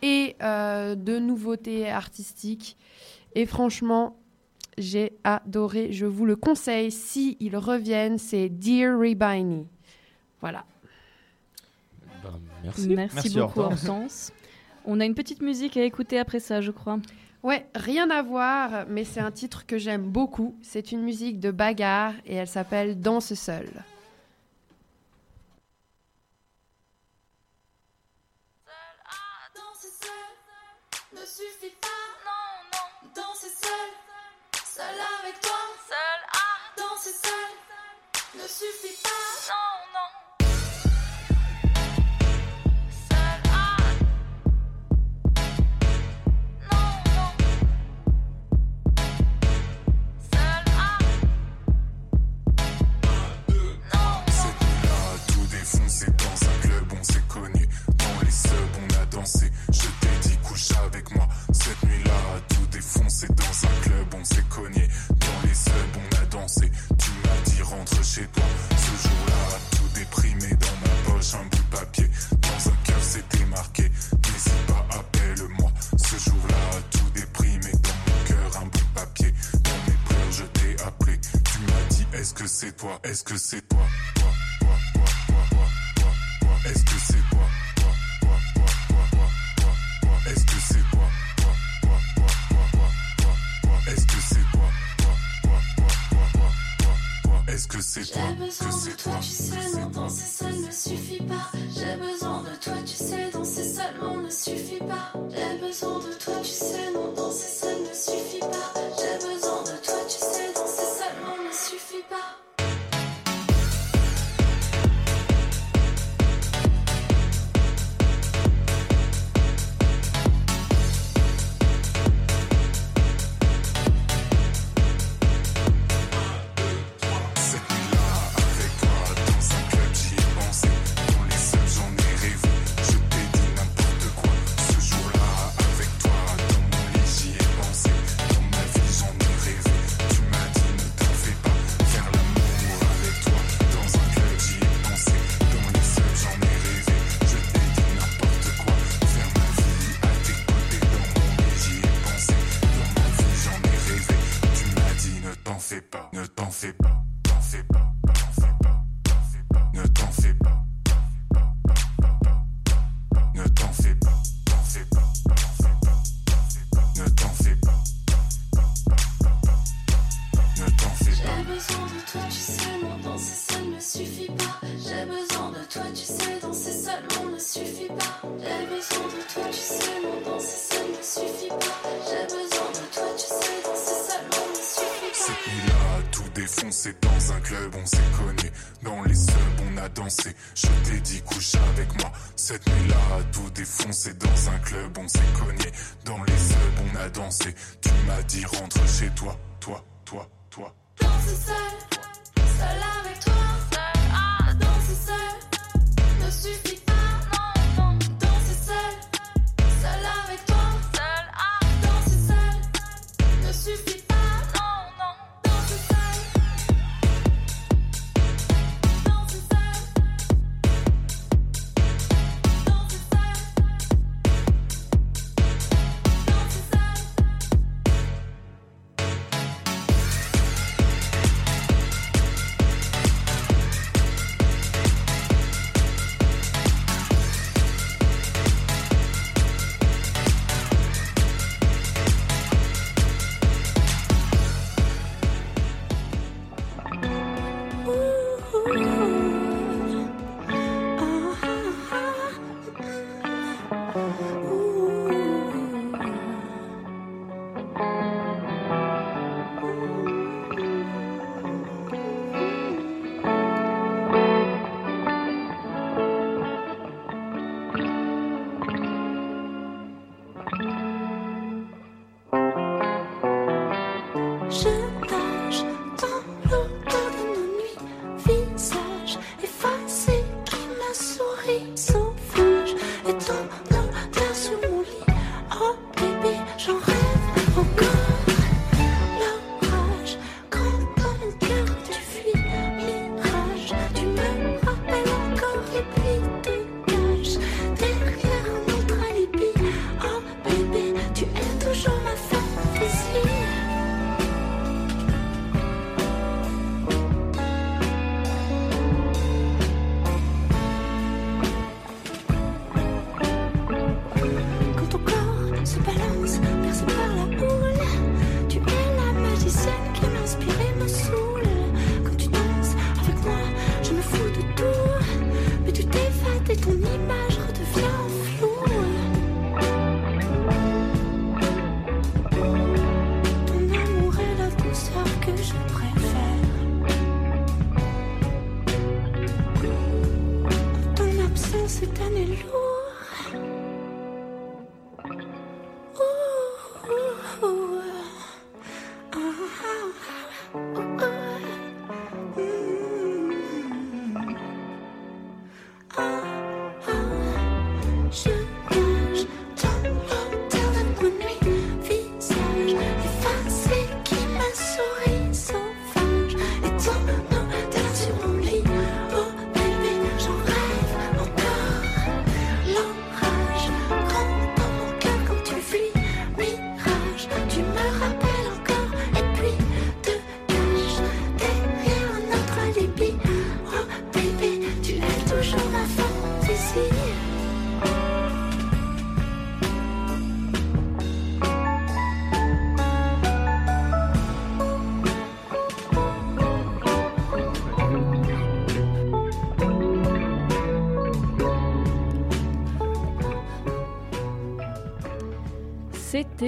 et de nouveautés artistiques. Et franchement, j'ai adoré. Je vous le conseille. Si ils reviennent, c'est Dear Rebini. Voilà. merci. Merci, beaucoup Hortense. On a une petite musique à écouter après ça, je crois. Ouais, rien à voir, mais c'est un titre que j'aime beaucoup. C'est une musique de bagarre et elle s'appelle Danse seule. Seul avec toi, seul à danser seul ne suffit pas, non, non. Seul à, non, non. Seul à, Cette nuit-là, tout défoncé dans un club, on s'est cogné. Dans les subs, on a dansé. Tu m'as dit rentre chez toi. Ce jour-là, tout déprimé dans ma poche, un bout de papier. Dans un cœur, c'était marqué. N'hésite pas, appelle-moi. Ce jour-là, tout déprimé dans mon cœur, un bout de papier. Dans mes pleurs, je t'ai appelé. Tu m'as dit, est-ce que c'est toi? Est-ce que c'est toi, toi, que c'est toi? J'ai besoin Que de c'est toi, toi? tu sais, non, danser seul ne suffit pas. J'ai besoin de toi, tu sais, danser seulement ne suffit pas. J'ai besoin de toi, tu sais, non, danser seul ne suffit pas. J'ai besoin de toi, tu sais, danser seulement ne suffit pas. Défoncé dans un club, on s'est connu. Dans les subs, on a dansé. Je t'ai dit couche avec moi. Cette nuit-là, tout défoncé dans un club, on s'est cogné. Dans les subs, on a dansé. Tu m'as dit rentre chez toi, toi, toi, toi. Danser seul, seul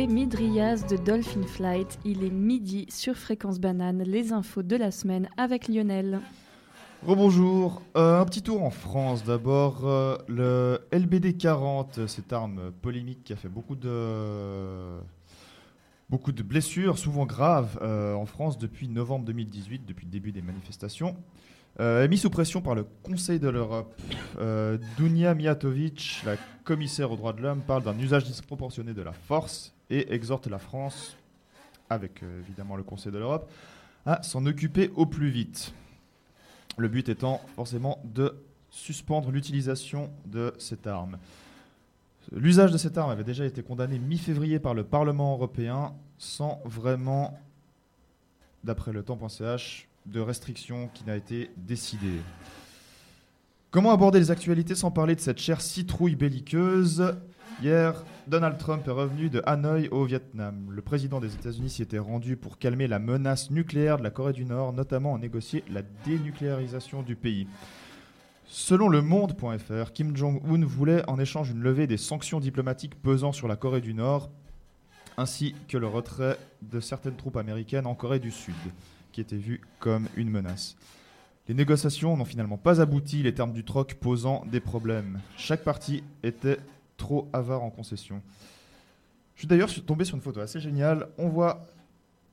Midrias de Dolphin Flight. Il est midi sur Fréquence Banane. Les infos de la semaine avec Lionel. Rebonjour, Euh, un petit tour en France d'abord. euh, le LBD 40, cette arme polémique qui a fait beaucoup de, beaucoup de blessures, souvent graves, euh, en France depuis novembre 2018, depuis le début des manifestations, euh, mis sous pression par le Conseil de l'Europe. Dunia Mijatovic, la commissaire aux droits de l'homme, parle d'un usage disproportionné de la force et exhorte la France, avec euh, évidemment le Conseil de l'Europe, à s'en occuper au plus vite. Le but étant forcément de suspendre l'utilisation de cette arme. L'usage de cette arme avait déjà été condamné mi-février par le Parlement européen sans vraiment, d'après le temps.ch, de restriction qui n'a été décidée. Comment aborder les actualités sans parler de cette chère citrouille belliqueuse? Hier, Donald Trump est revenu de Hanoï au Vietnam. Le président des États-Unis s'y était rendu pour calmer la menace nucléaire de la Corée du Nord, notamment en négocier la dénucléarisation du pays. Selon le monde.fr, Kim Jong-un voulait en échange une levée des sanctions diplomatiques pesant sur la Corée du Nord, ainsi que le retrait de certaines troupes américaines en Corée du Sud. qui était vu comme une menace. Les négociations n'ont finalement pas abouti, les termes du troc posant des problèmes. Chaque partie était trop avare en concession. Je suis d'ailleurs tombé sur une photo assez géniale. On voit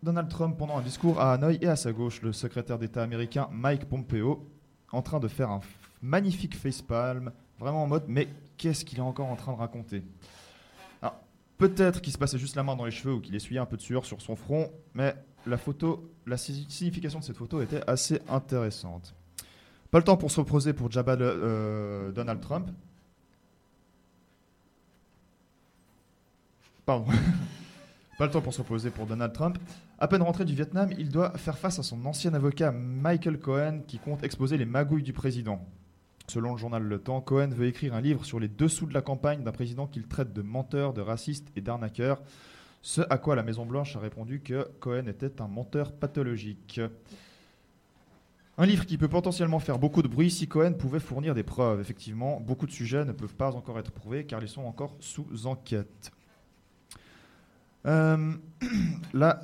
Donald Trump pendant un discours à Hanoï et à sa gauche le secrétaire d'État américain Mike Pompeo en train de faire un magnifique facepalm, vraiment en mode mais qu'est-ce qu'il est encore en train de raconter? Peut-être qu'il se passait juste la main dans les cheveux ou qu'il essuyait un peu de sueur sur son front, mais la photo, la si- signification de cette photo était assez intéressante. Pas le temps pour s'opposer pour Jabba euh, Donald Trump. Pardon. *laughs* Pas le temps pour s'opposer pour Donald Trump. À peine rentré du Vietnam, il doit faire face à son ancien avocat Michael Cohen qui compte exposer les magouilles du président. Selon le journal Le Temps, Cohen veut écrire un livre sur les dessous de la campagne d'un président qu'il traite de menteur, de raciste et d'arnaqueur. Ce à quoi la Maison-Blanche a répondu que Cohen était un menteur pathologique. Un livre qui peut potentiellement faire beaucoup de bruit si Cohen pouvait fournir des preuves. Effectivement, beaucoup de sujets ne peuvent pas encore être prouvés car ils sont encore sous enquête. Euh, *clears throat* la-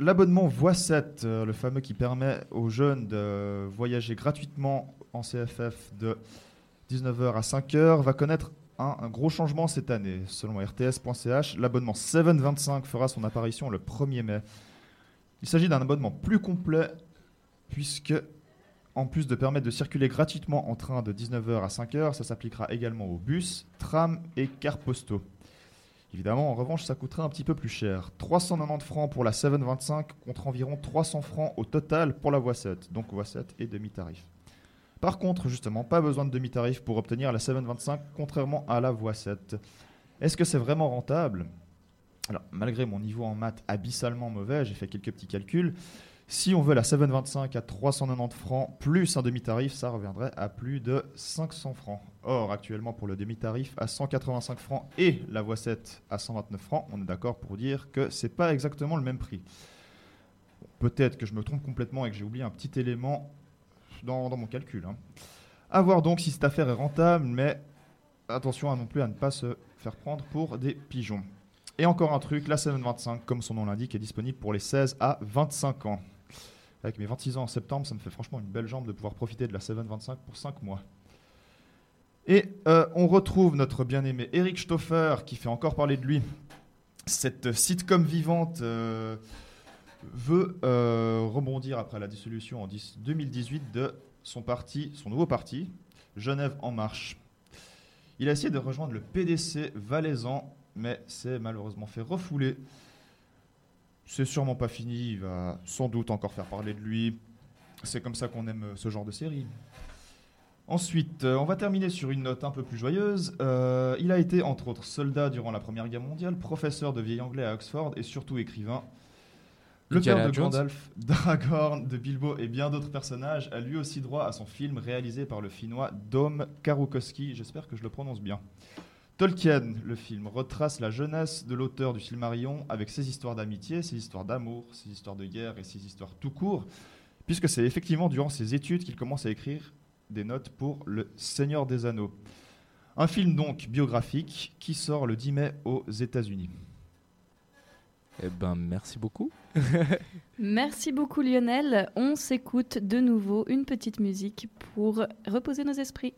L'abonnement Voix 7, euh, le fameux qui permet aux jeunes de voyager gratuitement en CFF de 19h à 5h, va connaître un, un gros changement cette année. Selon RTS.ch, l'abonnement 725 fera son apparition le 1er mai. Il s'agit d'un abonnement plus complet puisque, en plus de permettre de circuler gratuitement en train de 19h à 5h, ça s'appliquera également aux bus, trams et cars postaux. Évidemment, en revanche, ça coûterait un petit peu plus cher. 390 francs pour la 725 contre environ 300 francs au total pour la voie 7. Donc voie 7 et demi-tarif. Par contre, justement, pas besoin de demi-tarif pour obtenir la 725, contrairement à la voie 7. Est-ce que c'est vraiment rentable? Alors, malgré mon niveau en maths abyssalement mauvais, j'ai fait quelques petits calculs. Si on veut la 725 à 390 francs plus un demi-tarif, ça reviendrait à plus de 500 francs. Or, actuellement, pour le demi-tarif à 185 francs et la voie 7 à 129 francs, on est d'accord pour dire que c'est pas exactement le même prix. Peut-être que je me trompe complètement et que j'ai oublié un petit élément dans, mon calcul. hein. À voir donc si cette affaire est rentable, mais attention à non plus à ne pas se faire prendre pour des pigeons. Et encore un truc, la 725, comme son nom l'indique, est disponible pour les 16 à 25 ans. Avec mes 26 ans en septembre, ça me fait franchement une belle jambe de pouvoir profiter de la 725 pour 5 mois. Et euh, on retrouve notre bien-aimé Eric Stoffer qui fait encore parler de lui. Cette sitcom vivante euh, veut euh, rebondir après la dissolution en 10 2018 de son parti, son nouveau parti, Genève en marche. Il a essayé de rejoindre le PDC valaisan, mais s'est malheureusement fait refouler. C'est sûrement pas fini, il va sans doute encore faire parler de lui. C'est comme ça qu'on aime euh, ce genre de série. Ensuite, euh, on va terminer sur une note un peu plus joyeuse. Euh, il a été, entre autres, soldat durant la Première Guerre mondiale, professeur de vieil anglais à Oxford et surtout écrivain. Le père de Jones. Gandalf, *laughs* Dragorn, de Bilbo et bien d'autres personnages a lui aussi droit à son film réalisé par le finnois Dom Karukowski. J'espère que je le prononce bien. Tolkien, le film, retrace la jeunesse de l'auteur du Silmarillion avec ses histoires d'amitié, ses histoires d'amour, ses histoires de guerre et ses histoires tout court, puisque c'est effectivement durant ses études qu'il commence à écrire des notes pour Le Seigneur des Anneaux. Un film donc biographique qui sort le 10 mai aux États-Unis. Eh ben, merci beaucoup. *laughs* Merci beaucoup Lionel. On s'écoute de nouveau une petite musique pour reposer nos esprits.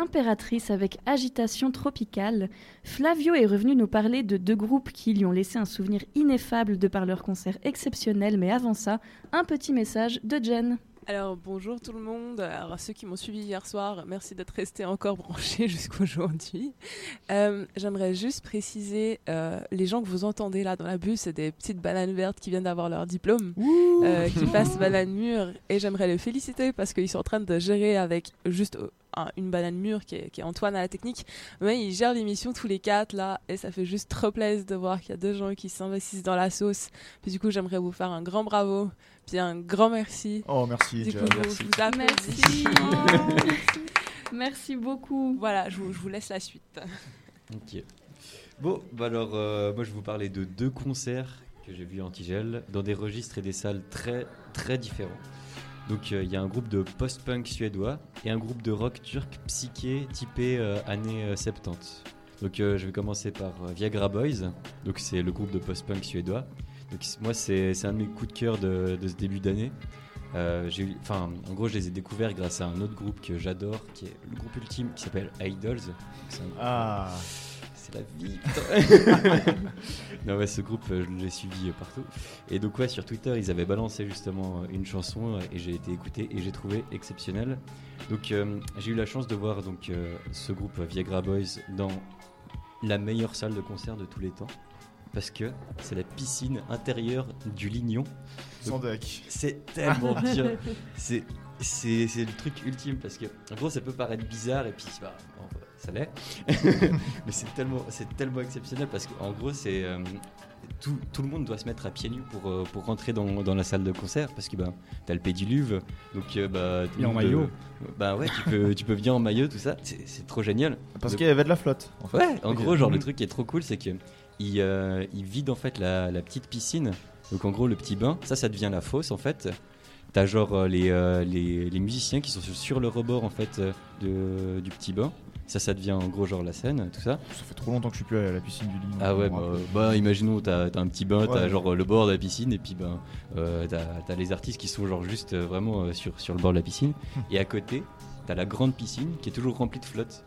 L'impératrice avec agitation tropicale. Flavio est revenu nous parler de deux groupes qui lui ont laissé un souvenir ineffable de par leur concert exceptionnel, mais avant ça, un petit message de Jen. Alors bonjour tout le monde, alors à ceux qui m'ont suivi hier soir, merci d'être restés encore branchés *laughs* jusqu'aujourd'hui. Euh, J'aimerais juste préciser, euh, les gens que vous entendez là dans la bus, c'est des petites bananes vertes qui viennent d'avoir leur diplôme, euh, qui passent *laughs* banane mûre, et j'aimerais les féliciter parce qu'ils sont en train de gérer avec juste un- une banane mûre qui est, qui est Antoine à la technique, mais ils gèrent l'émission tous les quatre là, et ça fait juste trop plaisir de voir qu'il y a deux gens qui s'investissent dans la sauce. Puis du coup, j'aimerais vous faire un grand bravo, puis un grand merci. Oh, merci, Du coup, je- Merci. vous. Merci. Oh, Merci beaucoup. Voilà, je vous, je vous laisse la suite. Ok. Bon, bah alors, euh, moi je vais vous parler de deux concerts que j'ai vus en Tigel dans des registres et des salles très très différents. Donc euh, il y a un groupe de post-punk suédois et un groupe de rock turc psyché typé euh, années euh, 70. Donc euh, je vais commencer par Viagra Boys, donc c'est le groupe de post-punk suédois. Donc moi c'est un de mes coups de cœur de, ce début d'année. En gros, je les ai découverts grâce à un autre groupe que j'adore, qui est le groupe ultime, qui s'appelle Idols. Ah. C'est la vie. putain. *laughs* non ouais, ce groupe, euh, je l'ai suivi euh, partout. Et donc ouais, sur Twitter, ils avaient balancé justement euh, une chanson et j'ai été écouté et j'ai trouvé exceptionnel. Donc euh, j'ai eu la chance de voir donc euh, ce groupe Viagra Boys dans la meilleure salle de concert de tous les temps. Parce que c'est la piscine intérieure du Lignon. Sans deck. C'est tellement *laughs* bien. C'est c'est c'est le truc ultime parce que en gros ça peut paraître bizarre et puis bah, bon, ça l'est *laughs* mais c'est tellement c'est tellement exceptionnel parce qu'en gros c'est euh, tout, tout le monde doit se mettre à pieds nus pour, euh, pour rentrer dans, dans la salle de concert parce que bah, t'as le pédiluve donc euh, bah, Et en maillot. bah ouais tu peux, tu peux venir en maillot tout ça c'est trop génial Parce qu'il y avait de la flotte. En fait. Ouais, en gros, genre le *laughs* truc qui est trop cool, c'est que il, il vide en fait la, la petite piscine. Donc en gros, le petit bain, ça, ça devient la fosse en fait. T'as genre euh, les, euh, les, les musiciens qui sont sur- sur le rebord en fait euh, de, du petit bain. Ça, ça devient en gros genre la scène, tout ça. Ça fait trop longtemps que je suis plus allé à la piscine du Lignon. Ah ouais, bah, bah, imaginons, t'as t'as un petit bain, t'as Ouais. genre euh, le bord de la piscine, et puis ben, euh, t'as les artistes qui sont genre juste euh, vraiment euh, sur, sur le bord de la piscine. Hmm. Et à côté, t'as la grande piscine qui est toujours remplie de flotte.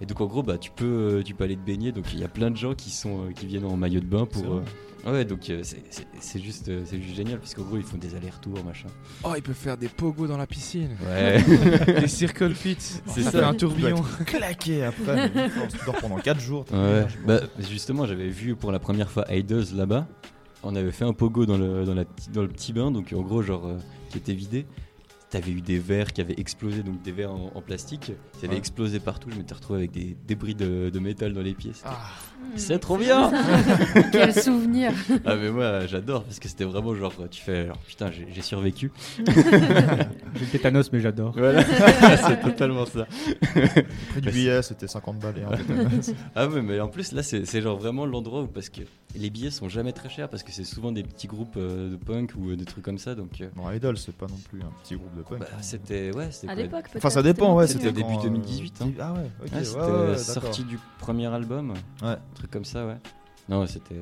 Et donc en gros, bah, tu, peux, tu peux aller te baigner, donc il y a plein de gens qui, sont, qui viennent en maillot de bain pour... Ouais, donc euh, c'est- c'est c'est juste, euh, c'est juste génial, qu'en gros, ils font des allers-retours, machin. Oh, il peut faire des pogos dans la piscine. Ouais. *laughs* des circle pits. C'est ça. fait un tourbillon. Claqué après. mais Tu dors pendant 4 jours. t'as Ouais, l'énergie. bah, justement, j'avais vu pour la première fois Idols là-bas. On avait fait un pogo dans le, dans la, dans le petit bain, donc en gros, genre, euh, qui était vidé. T'avais eu des verres qui avaient explosé, donc des verres en, en plastique, qui avaient Ouais. explosé partout. Je m'étais retrouvé avec des débris de, de métal dans les pieds. Ah. C'est trop bien *laughs* Quel souvenir *laughs* Ah mais moi j'adore parce que c'était vraiment genre tu fais genre putain j'ai survécu. *laughs* J'ai le tétanos, mais j'adore. Voilà, c'est totalement ça. Prix du billet, c'était 50 balles et. Ah ouais, mais en plus là c'est c'est genre vraiment l'endroit où parce que les billets sont jamais très chers parce que c'est souvent des petits groupes euh, de punk ou euh, des trucs comme ça donc. euh, Bon, Idol, c'est pas non plus un petit groupe de punk. bah, c'était ouais c'était À l'époque, peut-être. Enfin, ça dépend, ouais. C'était début quand, euh, 2018. hein. Ah ouais, ok. Ouais, c'était ouais, ouais, sorti du premier album, Ouais. un truc comme ça ouais. Non, c'était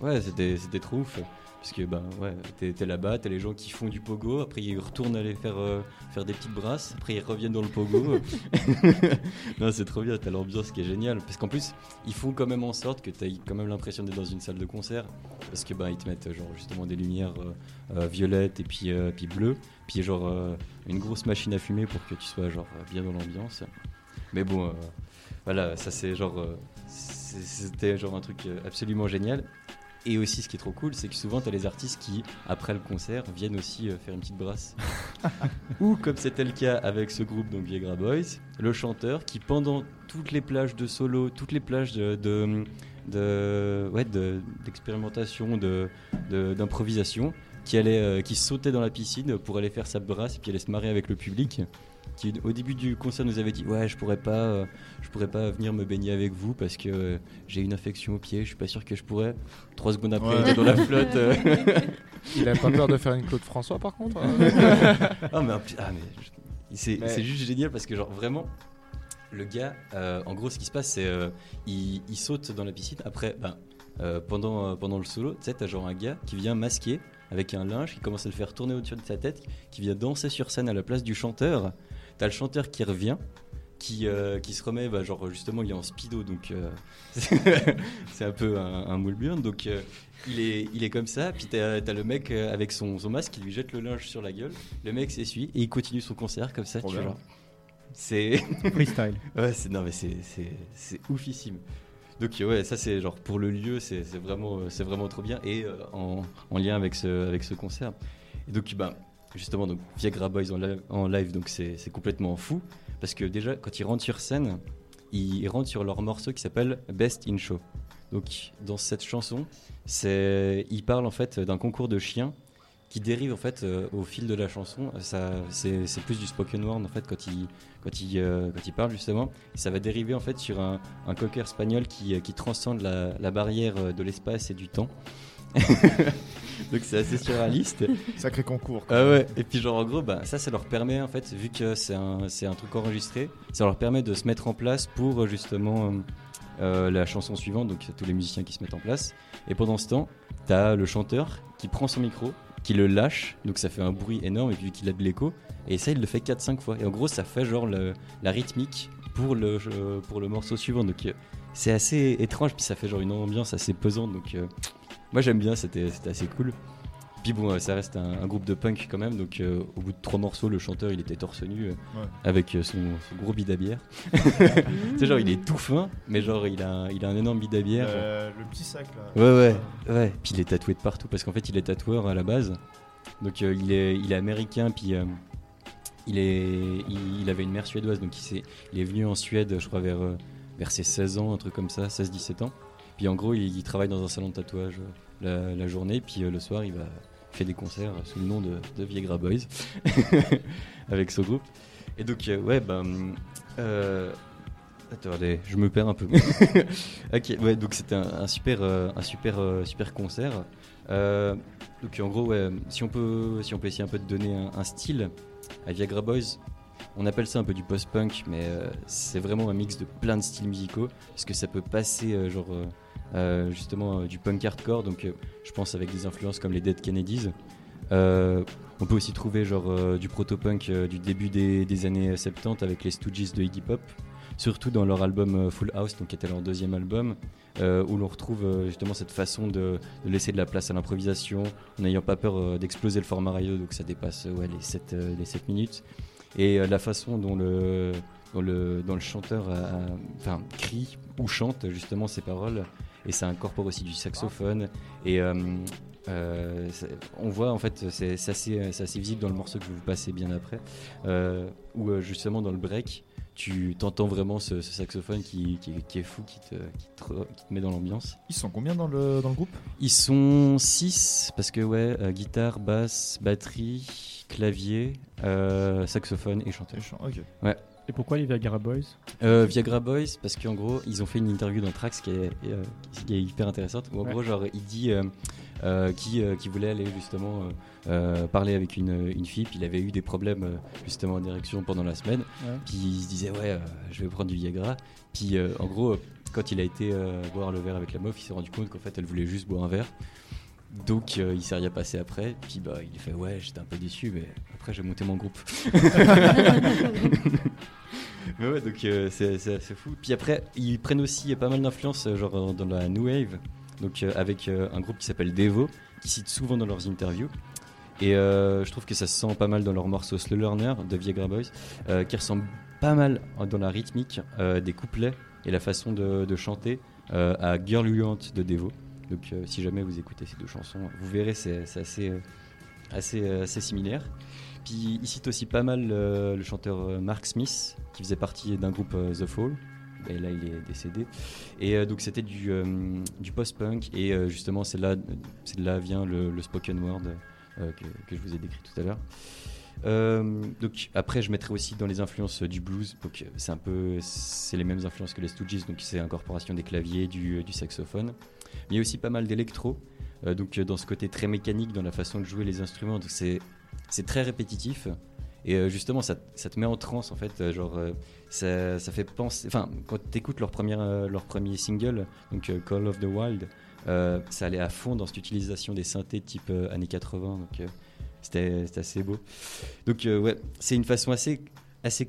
ouais, c'était c'était trop ouf. Parce que ben ouais, t'es là-bas, t'as les gens qui font du pogo, après ils retournent aller faire euh, faire des petites brasses, après ils reviennent dans le pogo. *laughs* *laughs* non, c'est trop bien, t'as l'ambiance qui est géniale. Parce qu'en plus, ils font quand même en sorte que t'aies quand même l'impression d'être dans une salle de concert. Parce que ben ils te mettent euh, genre justement des lumières euh, euh, violettes et puis euh, puis bleues, puis genre une grosse machine à fumer pour que tu sois genre bien dans l'ambiance. Mais bon, voilà, ça c'est genre c'était genre un truc absolument génial. Et aussi, ce qui est trop cool, c'est que souvent, tu as les artistes qui, après le concert, viennent aussi euh, faire une petite brasse. *laughs* Ou, comme c'était le cas avec ce groupe, donc Viagra Boys, le chanteur qui, pendant toutes les plages de solo, toutes les plages de, de, de- ouais, de- d'expérimentation, de, de- d'improvisation, qui, allait, euh, qui sautait dans la piscine pour aller faire sa brasse et puis aller se marrer avec le public. Qui, au début du concert, nous avait dit Ouais, je pourrais pas, euh, je pourrais pas venir me baigner avec vous parce que euh, j'ai une infection au pied, je suis pas sûr que je pourrais. Trois secondes après, il Ouais. était dans la flotte. euh. *laughs* Il a pas peur de faire une Claude François par contre *laughs* ah, mais, en plus- ah, mais je- c'est Mais- c'est juste génial parce que, genre, vraiment, le gars, euh, en gros, ce qui se passe, c'est euh, il, il saute dans la piscine. Après, ben, euh, pendant, euh, pendant le solo, tu sais, t'as genre un gars qui vient masquer avec un linge, qui commence à le faire tourner au-dessus de sa tête, qui vient danser sur scène à la place du chanteur. T'as le chanteur qui revient. Qui, euh, qui se remet, bah, genre justement il est en speedo donc euh, *laughs* c'est un peu un, un moule burn donc euh, il, est, il est comme ça puis t'as as le mec avec son, son masque qui lui jette le linge sur la gueule le mec s'essuie et il continue son concert comme ça Trop tu vois, bien. genre, c'est *laughs* Freestyle. ouais c'est non mais c'est oufissime donc ouais ça c'est genre pour le lieu c'est c'est vraiment c'est vraiment trop bien et euh, en, en lien avec ce avec ce concert et donc bah justement donc Viagra Boys en live, donc c'est complètement fou parce que déjà quand ils rentrent sur scène ils rentrent sur leur morceau qui s'appelle Best in Show donc dans cette chanson c'est ils parlent en fait d'un concours de chiens qui dérive en fait euh, au fil de la chanson. C'est, plus du spoken word en fait quand il, quand euh, justement. Ça va dériver en fait sur un, cocker espagnol qui, euh, transcende la, barrière de l'espace et du temps. *laughs* Donc c'est assez surréaliste. Sacré concours. Ah ouais. Et puis genre en gros, bah, ça, ça leur permet en fait, vu que c'est un, c'est un truc enregistré, ça leur permet de se mettre en place pour euh, justement euh, euh, la chanson suivante. Donc tous les musiciens qui se mettent en place. Et pendant ce temps, t'as le chanteur qui prend son micro, qui le lâche, donc ça fait un bruit énorme et puis qu'il a de l'écho, et ça il le fait 4-5 fois. Et en gros, ça fait genre le- la rythmique pour le, pour le morceau suivant. Donc c'est assez étrange, puis ça fait genre une ambiance assez pesante. Donc euh, moi j'aime bien, c'était c'était assez cool. Puis bon, euh, ça reste un, un groupe de punk quand même, donc euh, au bout de trois morceaux, le chanteur il était torse nu euh, Ouais. avec euh, son, son gros bide à bière. *laughs* tu sais, genre il est tout fin, mais genre il a, un- il a un énorme bide à bière. Euh, le petit sac là. Ouais, ouais, ouais. Puis il est tatoué de partout parce qu'en fait il est tatoueur à la base. Donc euh, il, est, il est américain, puis euh, il, est, il, il avait une mère suédoise, donc il, s'est- il est venu en Suède, je crois, vers, vers ses 16 ans, un truc comme ça, 16-17 ans. Puis en gros, il, il travaille dans un salon de tatouage euh, la, journée, puis euh, le soir, il va fait des concerts sous le nom de, de Viagra Boys *laughs* avec ce groupe. Et donc, euh, ouais, ben. euh, Attendez, je me perds un peu. *laughs* ok, ouais, donc c'était un, super, euh, un super, euh, super concert. Euh, donc en gros, ouais, si on peut, si on peut essayer un peu de donner un, style à Viagra Boys, on appelle ça un peu du post-punk, mais euh, c'est vraiment un mix de plein de styles musicaux, parce que ça peut passer euh, genre euh, euh, justement euh, du punk hardcore, donc euh, je pense avec des influences comme les Dead Kennedys. Euh, on peut aussi trouver genre euh, du proto-punk euh, du début des, des années 70 avec les Stooges de Iggy Pop, surtout dans leur album euh, Full House, donc qui était leur deuxième album, euh, où l'on retrouve euh, justement cette façon de, laisser de la place à l'improvisation, en n'ayant pas peur euh, d'exploser le format radio, donc ça dépasse euh, ouais, les, 7, euh, les 7 minutes. Et euh, la façon dont le, dont le, dont le chanteur crie ou chante justement ses paroles, et ça incorpore aussi du saxophone. Et euh, euh, on voit en fait, c'est assez, assez visible dans le morceau que je vais vous passer bien après, euh, où justement dans le break, tu t'entends vraiment ce, ce saxophone qui, qui, qui est fou, qui te, qui te, re- qui te met dans l'ambiance. Ils sont combien dans le, dans le groupe? Ils sont 6 parce que ouais, euh, guitare, basse, batterie, clavier, euh, saxophone et chanteur. ok. Ouais. Et pourquoi les Viagra Boys? Euh, Viagra Boys parce qu'en gros ils ont fait une interview dans Trax qui est, euh, qui est hyper intéressante où en Ouais. gros genre il dit euh, euh, qui, qui voulait aller justement parler avec une, une fille puis il avait eu des problèmes justement d'érection pendant la semaine Ouais. puis il se disait ouais je vais prendre du Viagra puis en gros quand il a été boire le verre avec la meuf, il s'est rendu compte qu'en fait, elle voulait juste boire un verre. Donc euh, il s'est rien passé après. Puis bah, il fait ouais, j'étais un peu déçu, mais après j'ai monté mon groupe. *laughs* mais ouais, donc euh, c'est assez fou. Puis après, ils prennent aussi pas mal d'influence, euh, genre dans la new wave, donc euh, avec un groupe qui s'appelle Devo, qui cite souvent dans leurs interviews. Et je trouve que ça se sent pas mal dans leur morceau Slow Learner de Viagra Boys, qui ressemble pas mal dans la rythmique des couplets et la façon de, chanter à Girl You Want de Devo. Donc euh, si jamais vous écoutez ces deux chansons, vous verrez c'est euh, euh, assez similaire. Puis il cite aussi pas mal le chanteur Mark Smith, qui faisait partie d'un groupe The Fall. Et là, il est décédé. Et donc, c'était du, post-punk. Et justement, c'est de là vient le, spoken word que, je vous ai décrit tout à l'heure. Donc après, je mettrai aussi dans les influences du blues. Donc c'est un peu, c'est les mêmes influences que les Stooges. Donc c'est incorporation des claviers, du saxophone. Mais il y a aussi pas mal d'électro. Euh, donc euh, dans ce côté très mécanique, dans la façon de jouer les instruments. Donc c'est très répétitif. Et euh, justement, ça, ça te met en transe en fait. genre, ça, ça fait penser. Enfin, quand tu écoutes leur, première, leur premier single, donc Call of the Wild, ça allait à fond dans cette utilisation des synthés type années 80. Donc, c'était assez beau. Donc, euh, ouais, c'est une façon assez, assez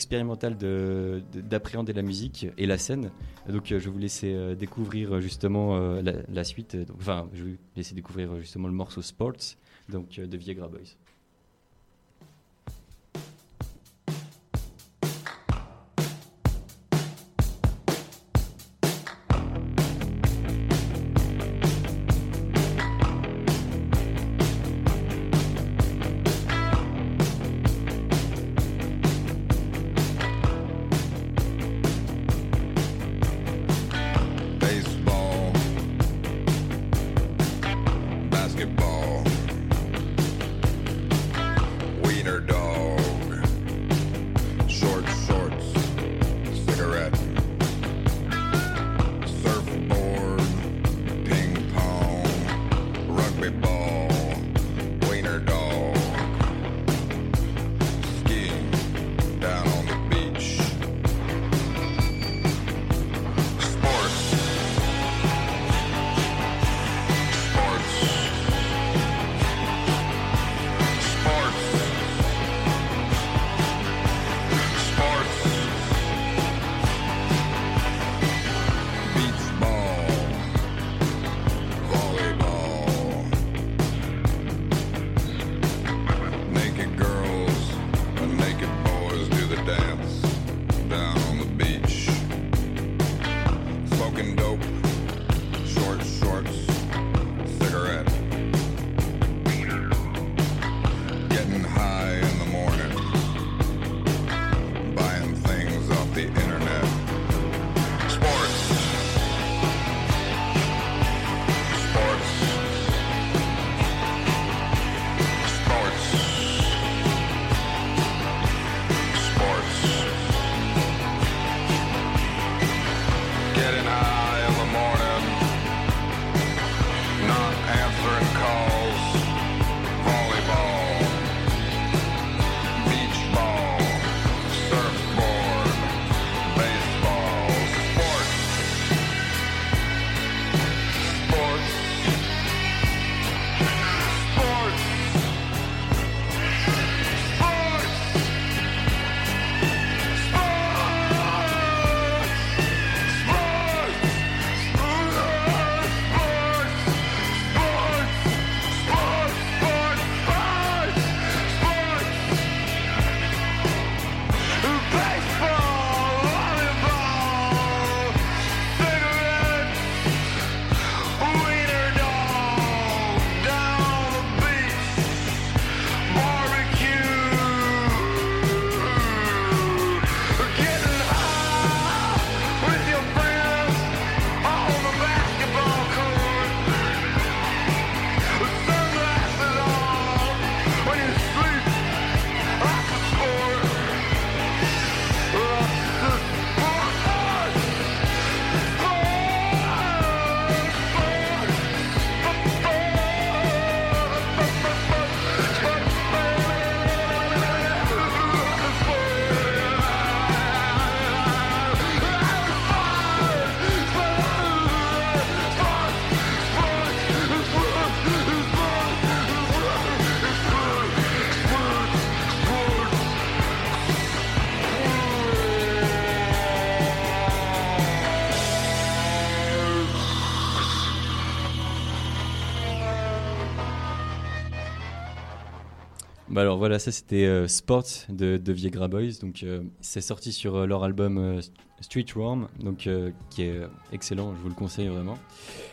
de- d'appréhender la musique et la scène. Donc, euh, je vais vous laisser euh, découvrir euh, justement la, suite. Enfin, je vais vous laisser découvrir justement le morceau Sports donc, de Viagra Boys. Bah alors voilà, ça c'était euh, Sports de, de Viegra Boys. Donc euh, c'est sorti sur euh, leur album euh, Street Worm, donc qui est excellent, je vous le conseille vraiment.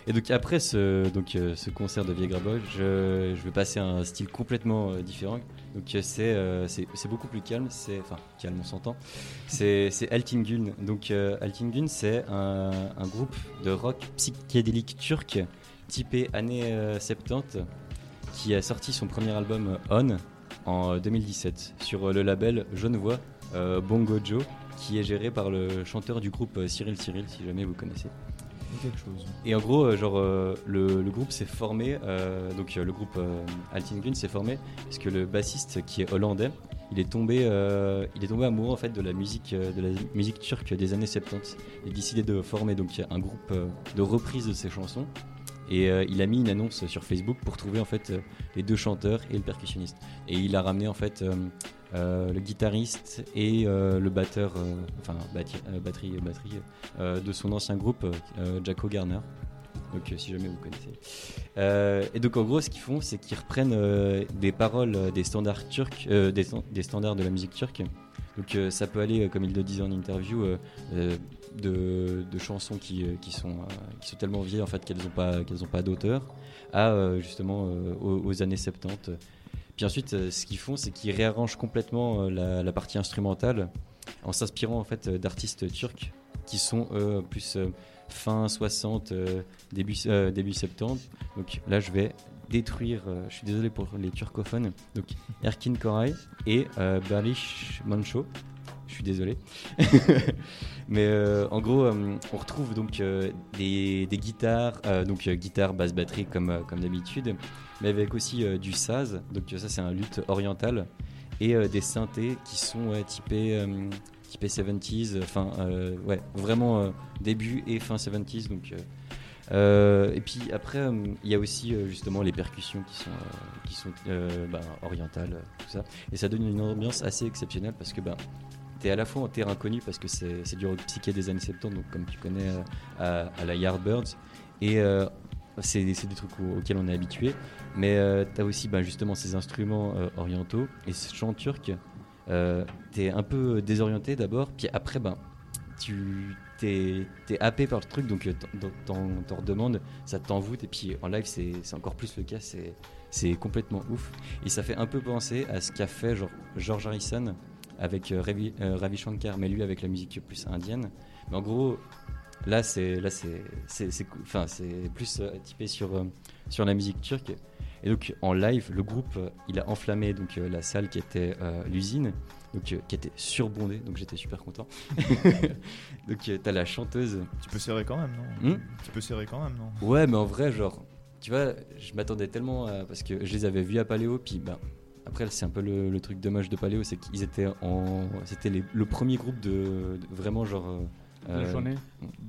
Et donc après ce, donc, ce concert de Viegra Boys, je, je vais passer à un style complètement différent. Donc c'est c'est beaucoup plus calme, c'est enfin calme on s'entend. C'est Altingun. Donc Altingun c'est un, un groupe de rock psychédélique turc typé années euh, 70 qui a sorti son premier album On en euh, 2017 sur euh, le label Genevois euh, Bongo Joe qui est géré par le chanteur du groupe euh, Cyril Cyril si jamais vous connaissez. Quelque chose. Et en gros, euh, genre, euh, le, le groupe s'est formé, euh, donc euh, le groupe euh, Altingun s'est formé parce que le bassiste qui est hollandais, il est tombé, euh, il est tombé amoureux en fait de la musique, euh, de la musique turque des années 70. Il a décidé de former donc un groupe euh, de reprise de ses chansons. Et euh, il a mis une annonce sur Facebook pour trouver en fait euh, les deux chanteurs et le percussionniste. Et il a ramené en fait euh, le guitariste et le batteur, enfin batterie, batterie euh, de son ancien groupe, Jacko Garner. Donc si jamais vous connaissez. Et donc en gros ce qu'ils font c'est qu'ils reprennent des paroles des standards turcs, des, stand- des standards de la musique turque. Donc ça peut aller, comme il le disait en interview, de, chansons qui, euh, qui, sont, euh, qui sont tellement vieilles en fait qu'elles n'ont pas, qu'elles pas d'auteur, à euh, justement aux, années 70. Puis ensuite, ce qu'ils font, c'est qu'ils réarrangent complètement la, partie instrumentale en s'inspirant en fait d'artistes turcs qui sont eux plus fin 60, euh, début, début 70. Donc là, je vais détruire, je suis désolé pour les turcophones, donc Erkin Koray et Berlish Mancho. Je suis désolé. *laughs* Mais euh, en gros, euh, on retrouve donc euh, des, guitares, donc guitare, basse, batterie comme, comme d'habitude, mais avec aussi du saz. Donc ça, c'est un luth oriental et des synthés qui sont typés, typés 70s, enfin ouais, vraiment début et fin 70s. Donc, et puis après, il y a aussi justement les percussions qui sont, qui sont bah, orientales, tout ça. Et ça donne une ambiance assez exceptionnelle parce que bah, tu es à la fois en terrain connu parce que c'est du rock psyché des années 70, donc comme tu connais euh, à, la Yardbirds. Et euh, c'est des trucs au- auxquels on est habitué. Mais tu as aussi bah, justement ces instruments euh, orientaux et ce chant turc. Euh, t'es un peu désorienté d'abord, puis après, ben, tu t'es es happé par le truc, donc euh, t'en- redemandes, ça t'envoûte, et puis en live, c'est encore plus le cas, c'est complètement ouf. Et ça fait un peu penser à ce qu'a fait George Harrison avec euh, Ravi, euh, Ravi Shankar, mais lui avec la musique plus indienne. Mais en gros, là, c'est là c'est c'est c'est cou- enfin c'est plus euh, typé sur sur la musique turque. Et donc en live, le groupe, il a enflammé donc la salle qui était l'usine, donc euh, qui était surbondée, donc j'étais super content. *laughs* donc euh, t'as la chanteuse. Tu peux serrer quand même, non? Hmm? Tu peux serrer quand même, non? Ouais, mais en vrai, genre, tu vois, je m'attendais tellement à. Parce que je les avais vus à Paléo, puis ben. Après, c'est un peu le, le truc dommage de Paléo, c'est qu'ils étaient en. C'était les- le premier groupe de. de- vraiment, genre. euh, De la euh, journée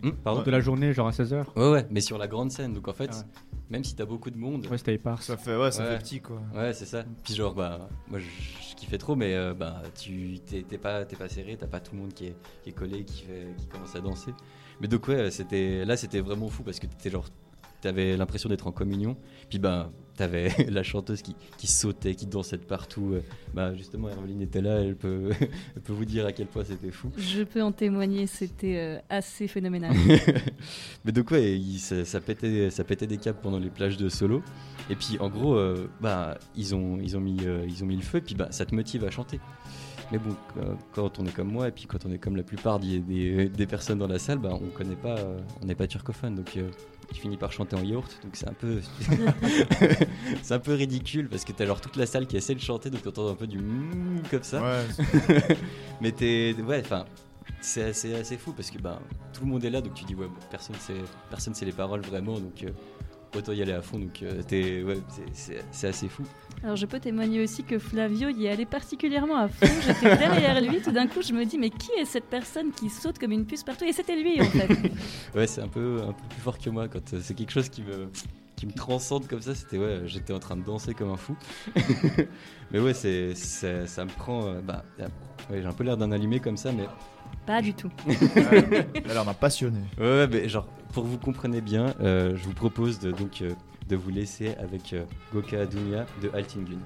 hmm, pardon De la journée, genre à 16h Ouais, ouais, mais sur la grande scène. Donc en fait, Ah ouais. même si t'as beaucoup de monde. Ouais, c'était épars. Ça fait- ouais, ça fait petit, quoi. Ouais, c'est ça. Puis genre, bah, moi je, je kiffais trop, mais euh, bah, tu t'es pas, t'es pas serré, t'as pas tout le monde qui est, qui est collé, qui, fait, qui commence à danser. Mais donc, ouais, c'était, là c'était vraiment fou parce que t'étais genre. T'avais l'impression d'être en communion, puis ben t'avais *laughs* la chanteuse qui, qui sautait, qui dansait de partout. euh. Bah justement, Hermeline était là, elle peut, *laughs* elle peut vous dire à quel point c'était fou. Je peux en témoigner, c'était euh, assez phénoménal. *laughs* Mais donc ouais, il- ça, ça pétait, ça pétait des câbles pendant les plages de solo. Et puis en gros, euh, bah ils ont, ils ont mis, euh, ils ont mis le feu. Puis bah ça te motive à chanter. Mais bon, quand on est comme moi et puis quand on est comme la plupart des, des, des personnes dans la salle, bah on connaît pas, on n'est pas turcophone, donc euh, tu finis par chanter en yaourt. Donc c'est un peu, *laughs* c'est un peu ridicule parce que t'as genre toute la salle qui essaie de chanter, donc t'entends un peu du mmm comme ça. *laughs* Mais t'es, ouais, enfin c'est assez, assez fou parce que ben, tout le monde est là donc tu dis ouais personne sait personne sait les paroles vraiment donc euh, autant y aller à fond donc euh, t'es- ouais, c'est- assez fou Alors je peux témoigner aussi que Flavio y est allé particulièrement à fond. J'étais derrière lui, tout d'un coup je me dis mais qui est cette personne qui saute comme une puce partout? Et c'était lui en fait. *laughs* ouais c'est un peu un peu plus fort que moi quand euh, c'est quelque chose qui me qui me transcende comme ça c'était ouais j'étais en train de danser comme un fou *laughs* mais ouais c'est ça me prend euh, bah ouais, j'ai un peu l'air d'un allumé comme ça mais Pas du tout. Elle a l'air d'un passionné. Ouais, ouais, mais genre, pour que vous compreniez bien, euh, je vous propose de, donc, euh, de vous laisser avec euh, Goka Dunya de Altingun.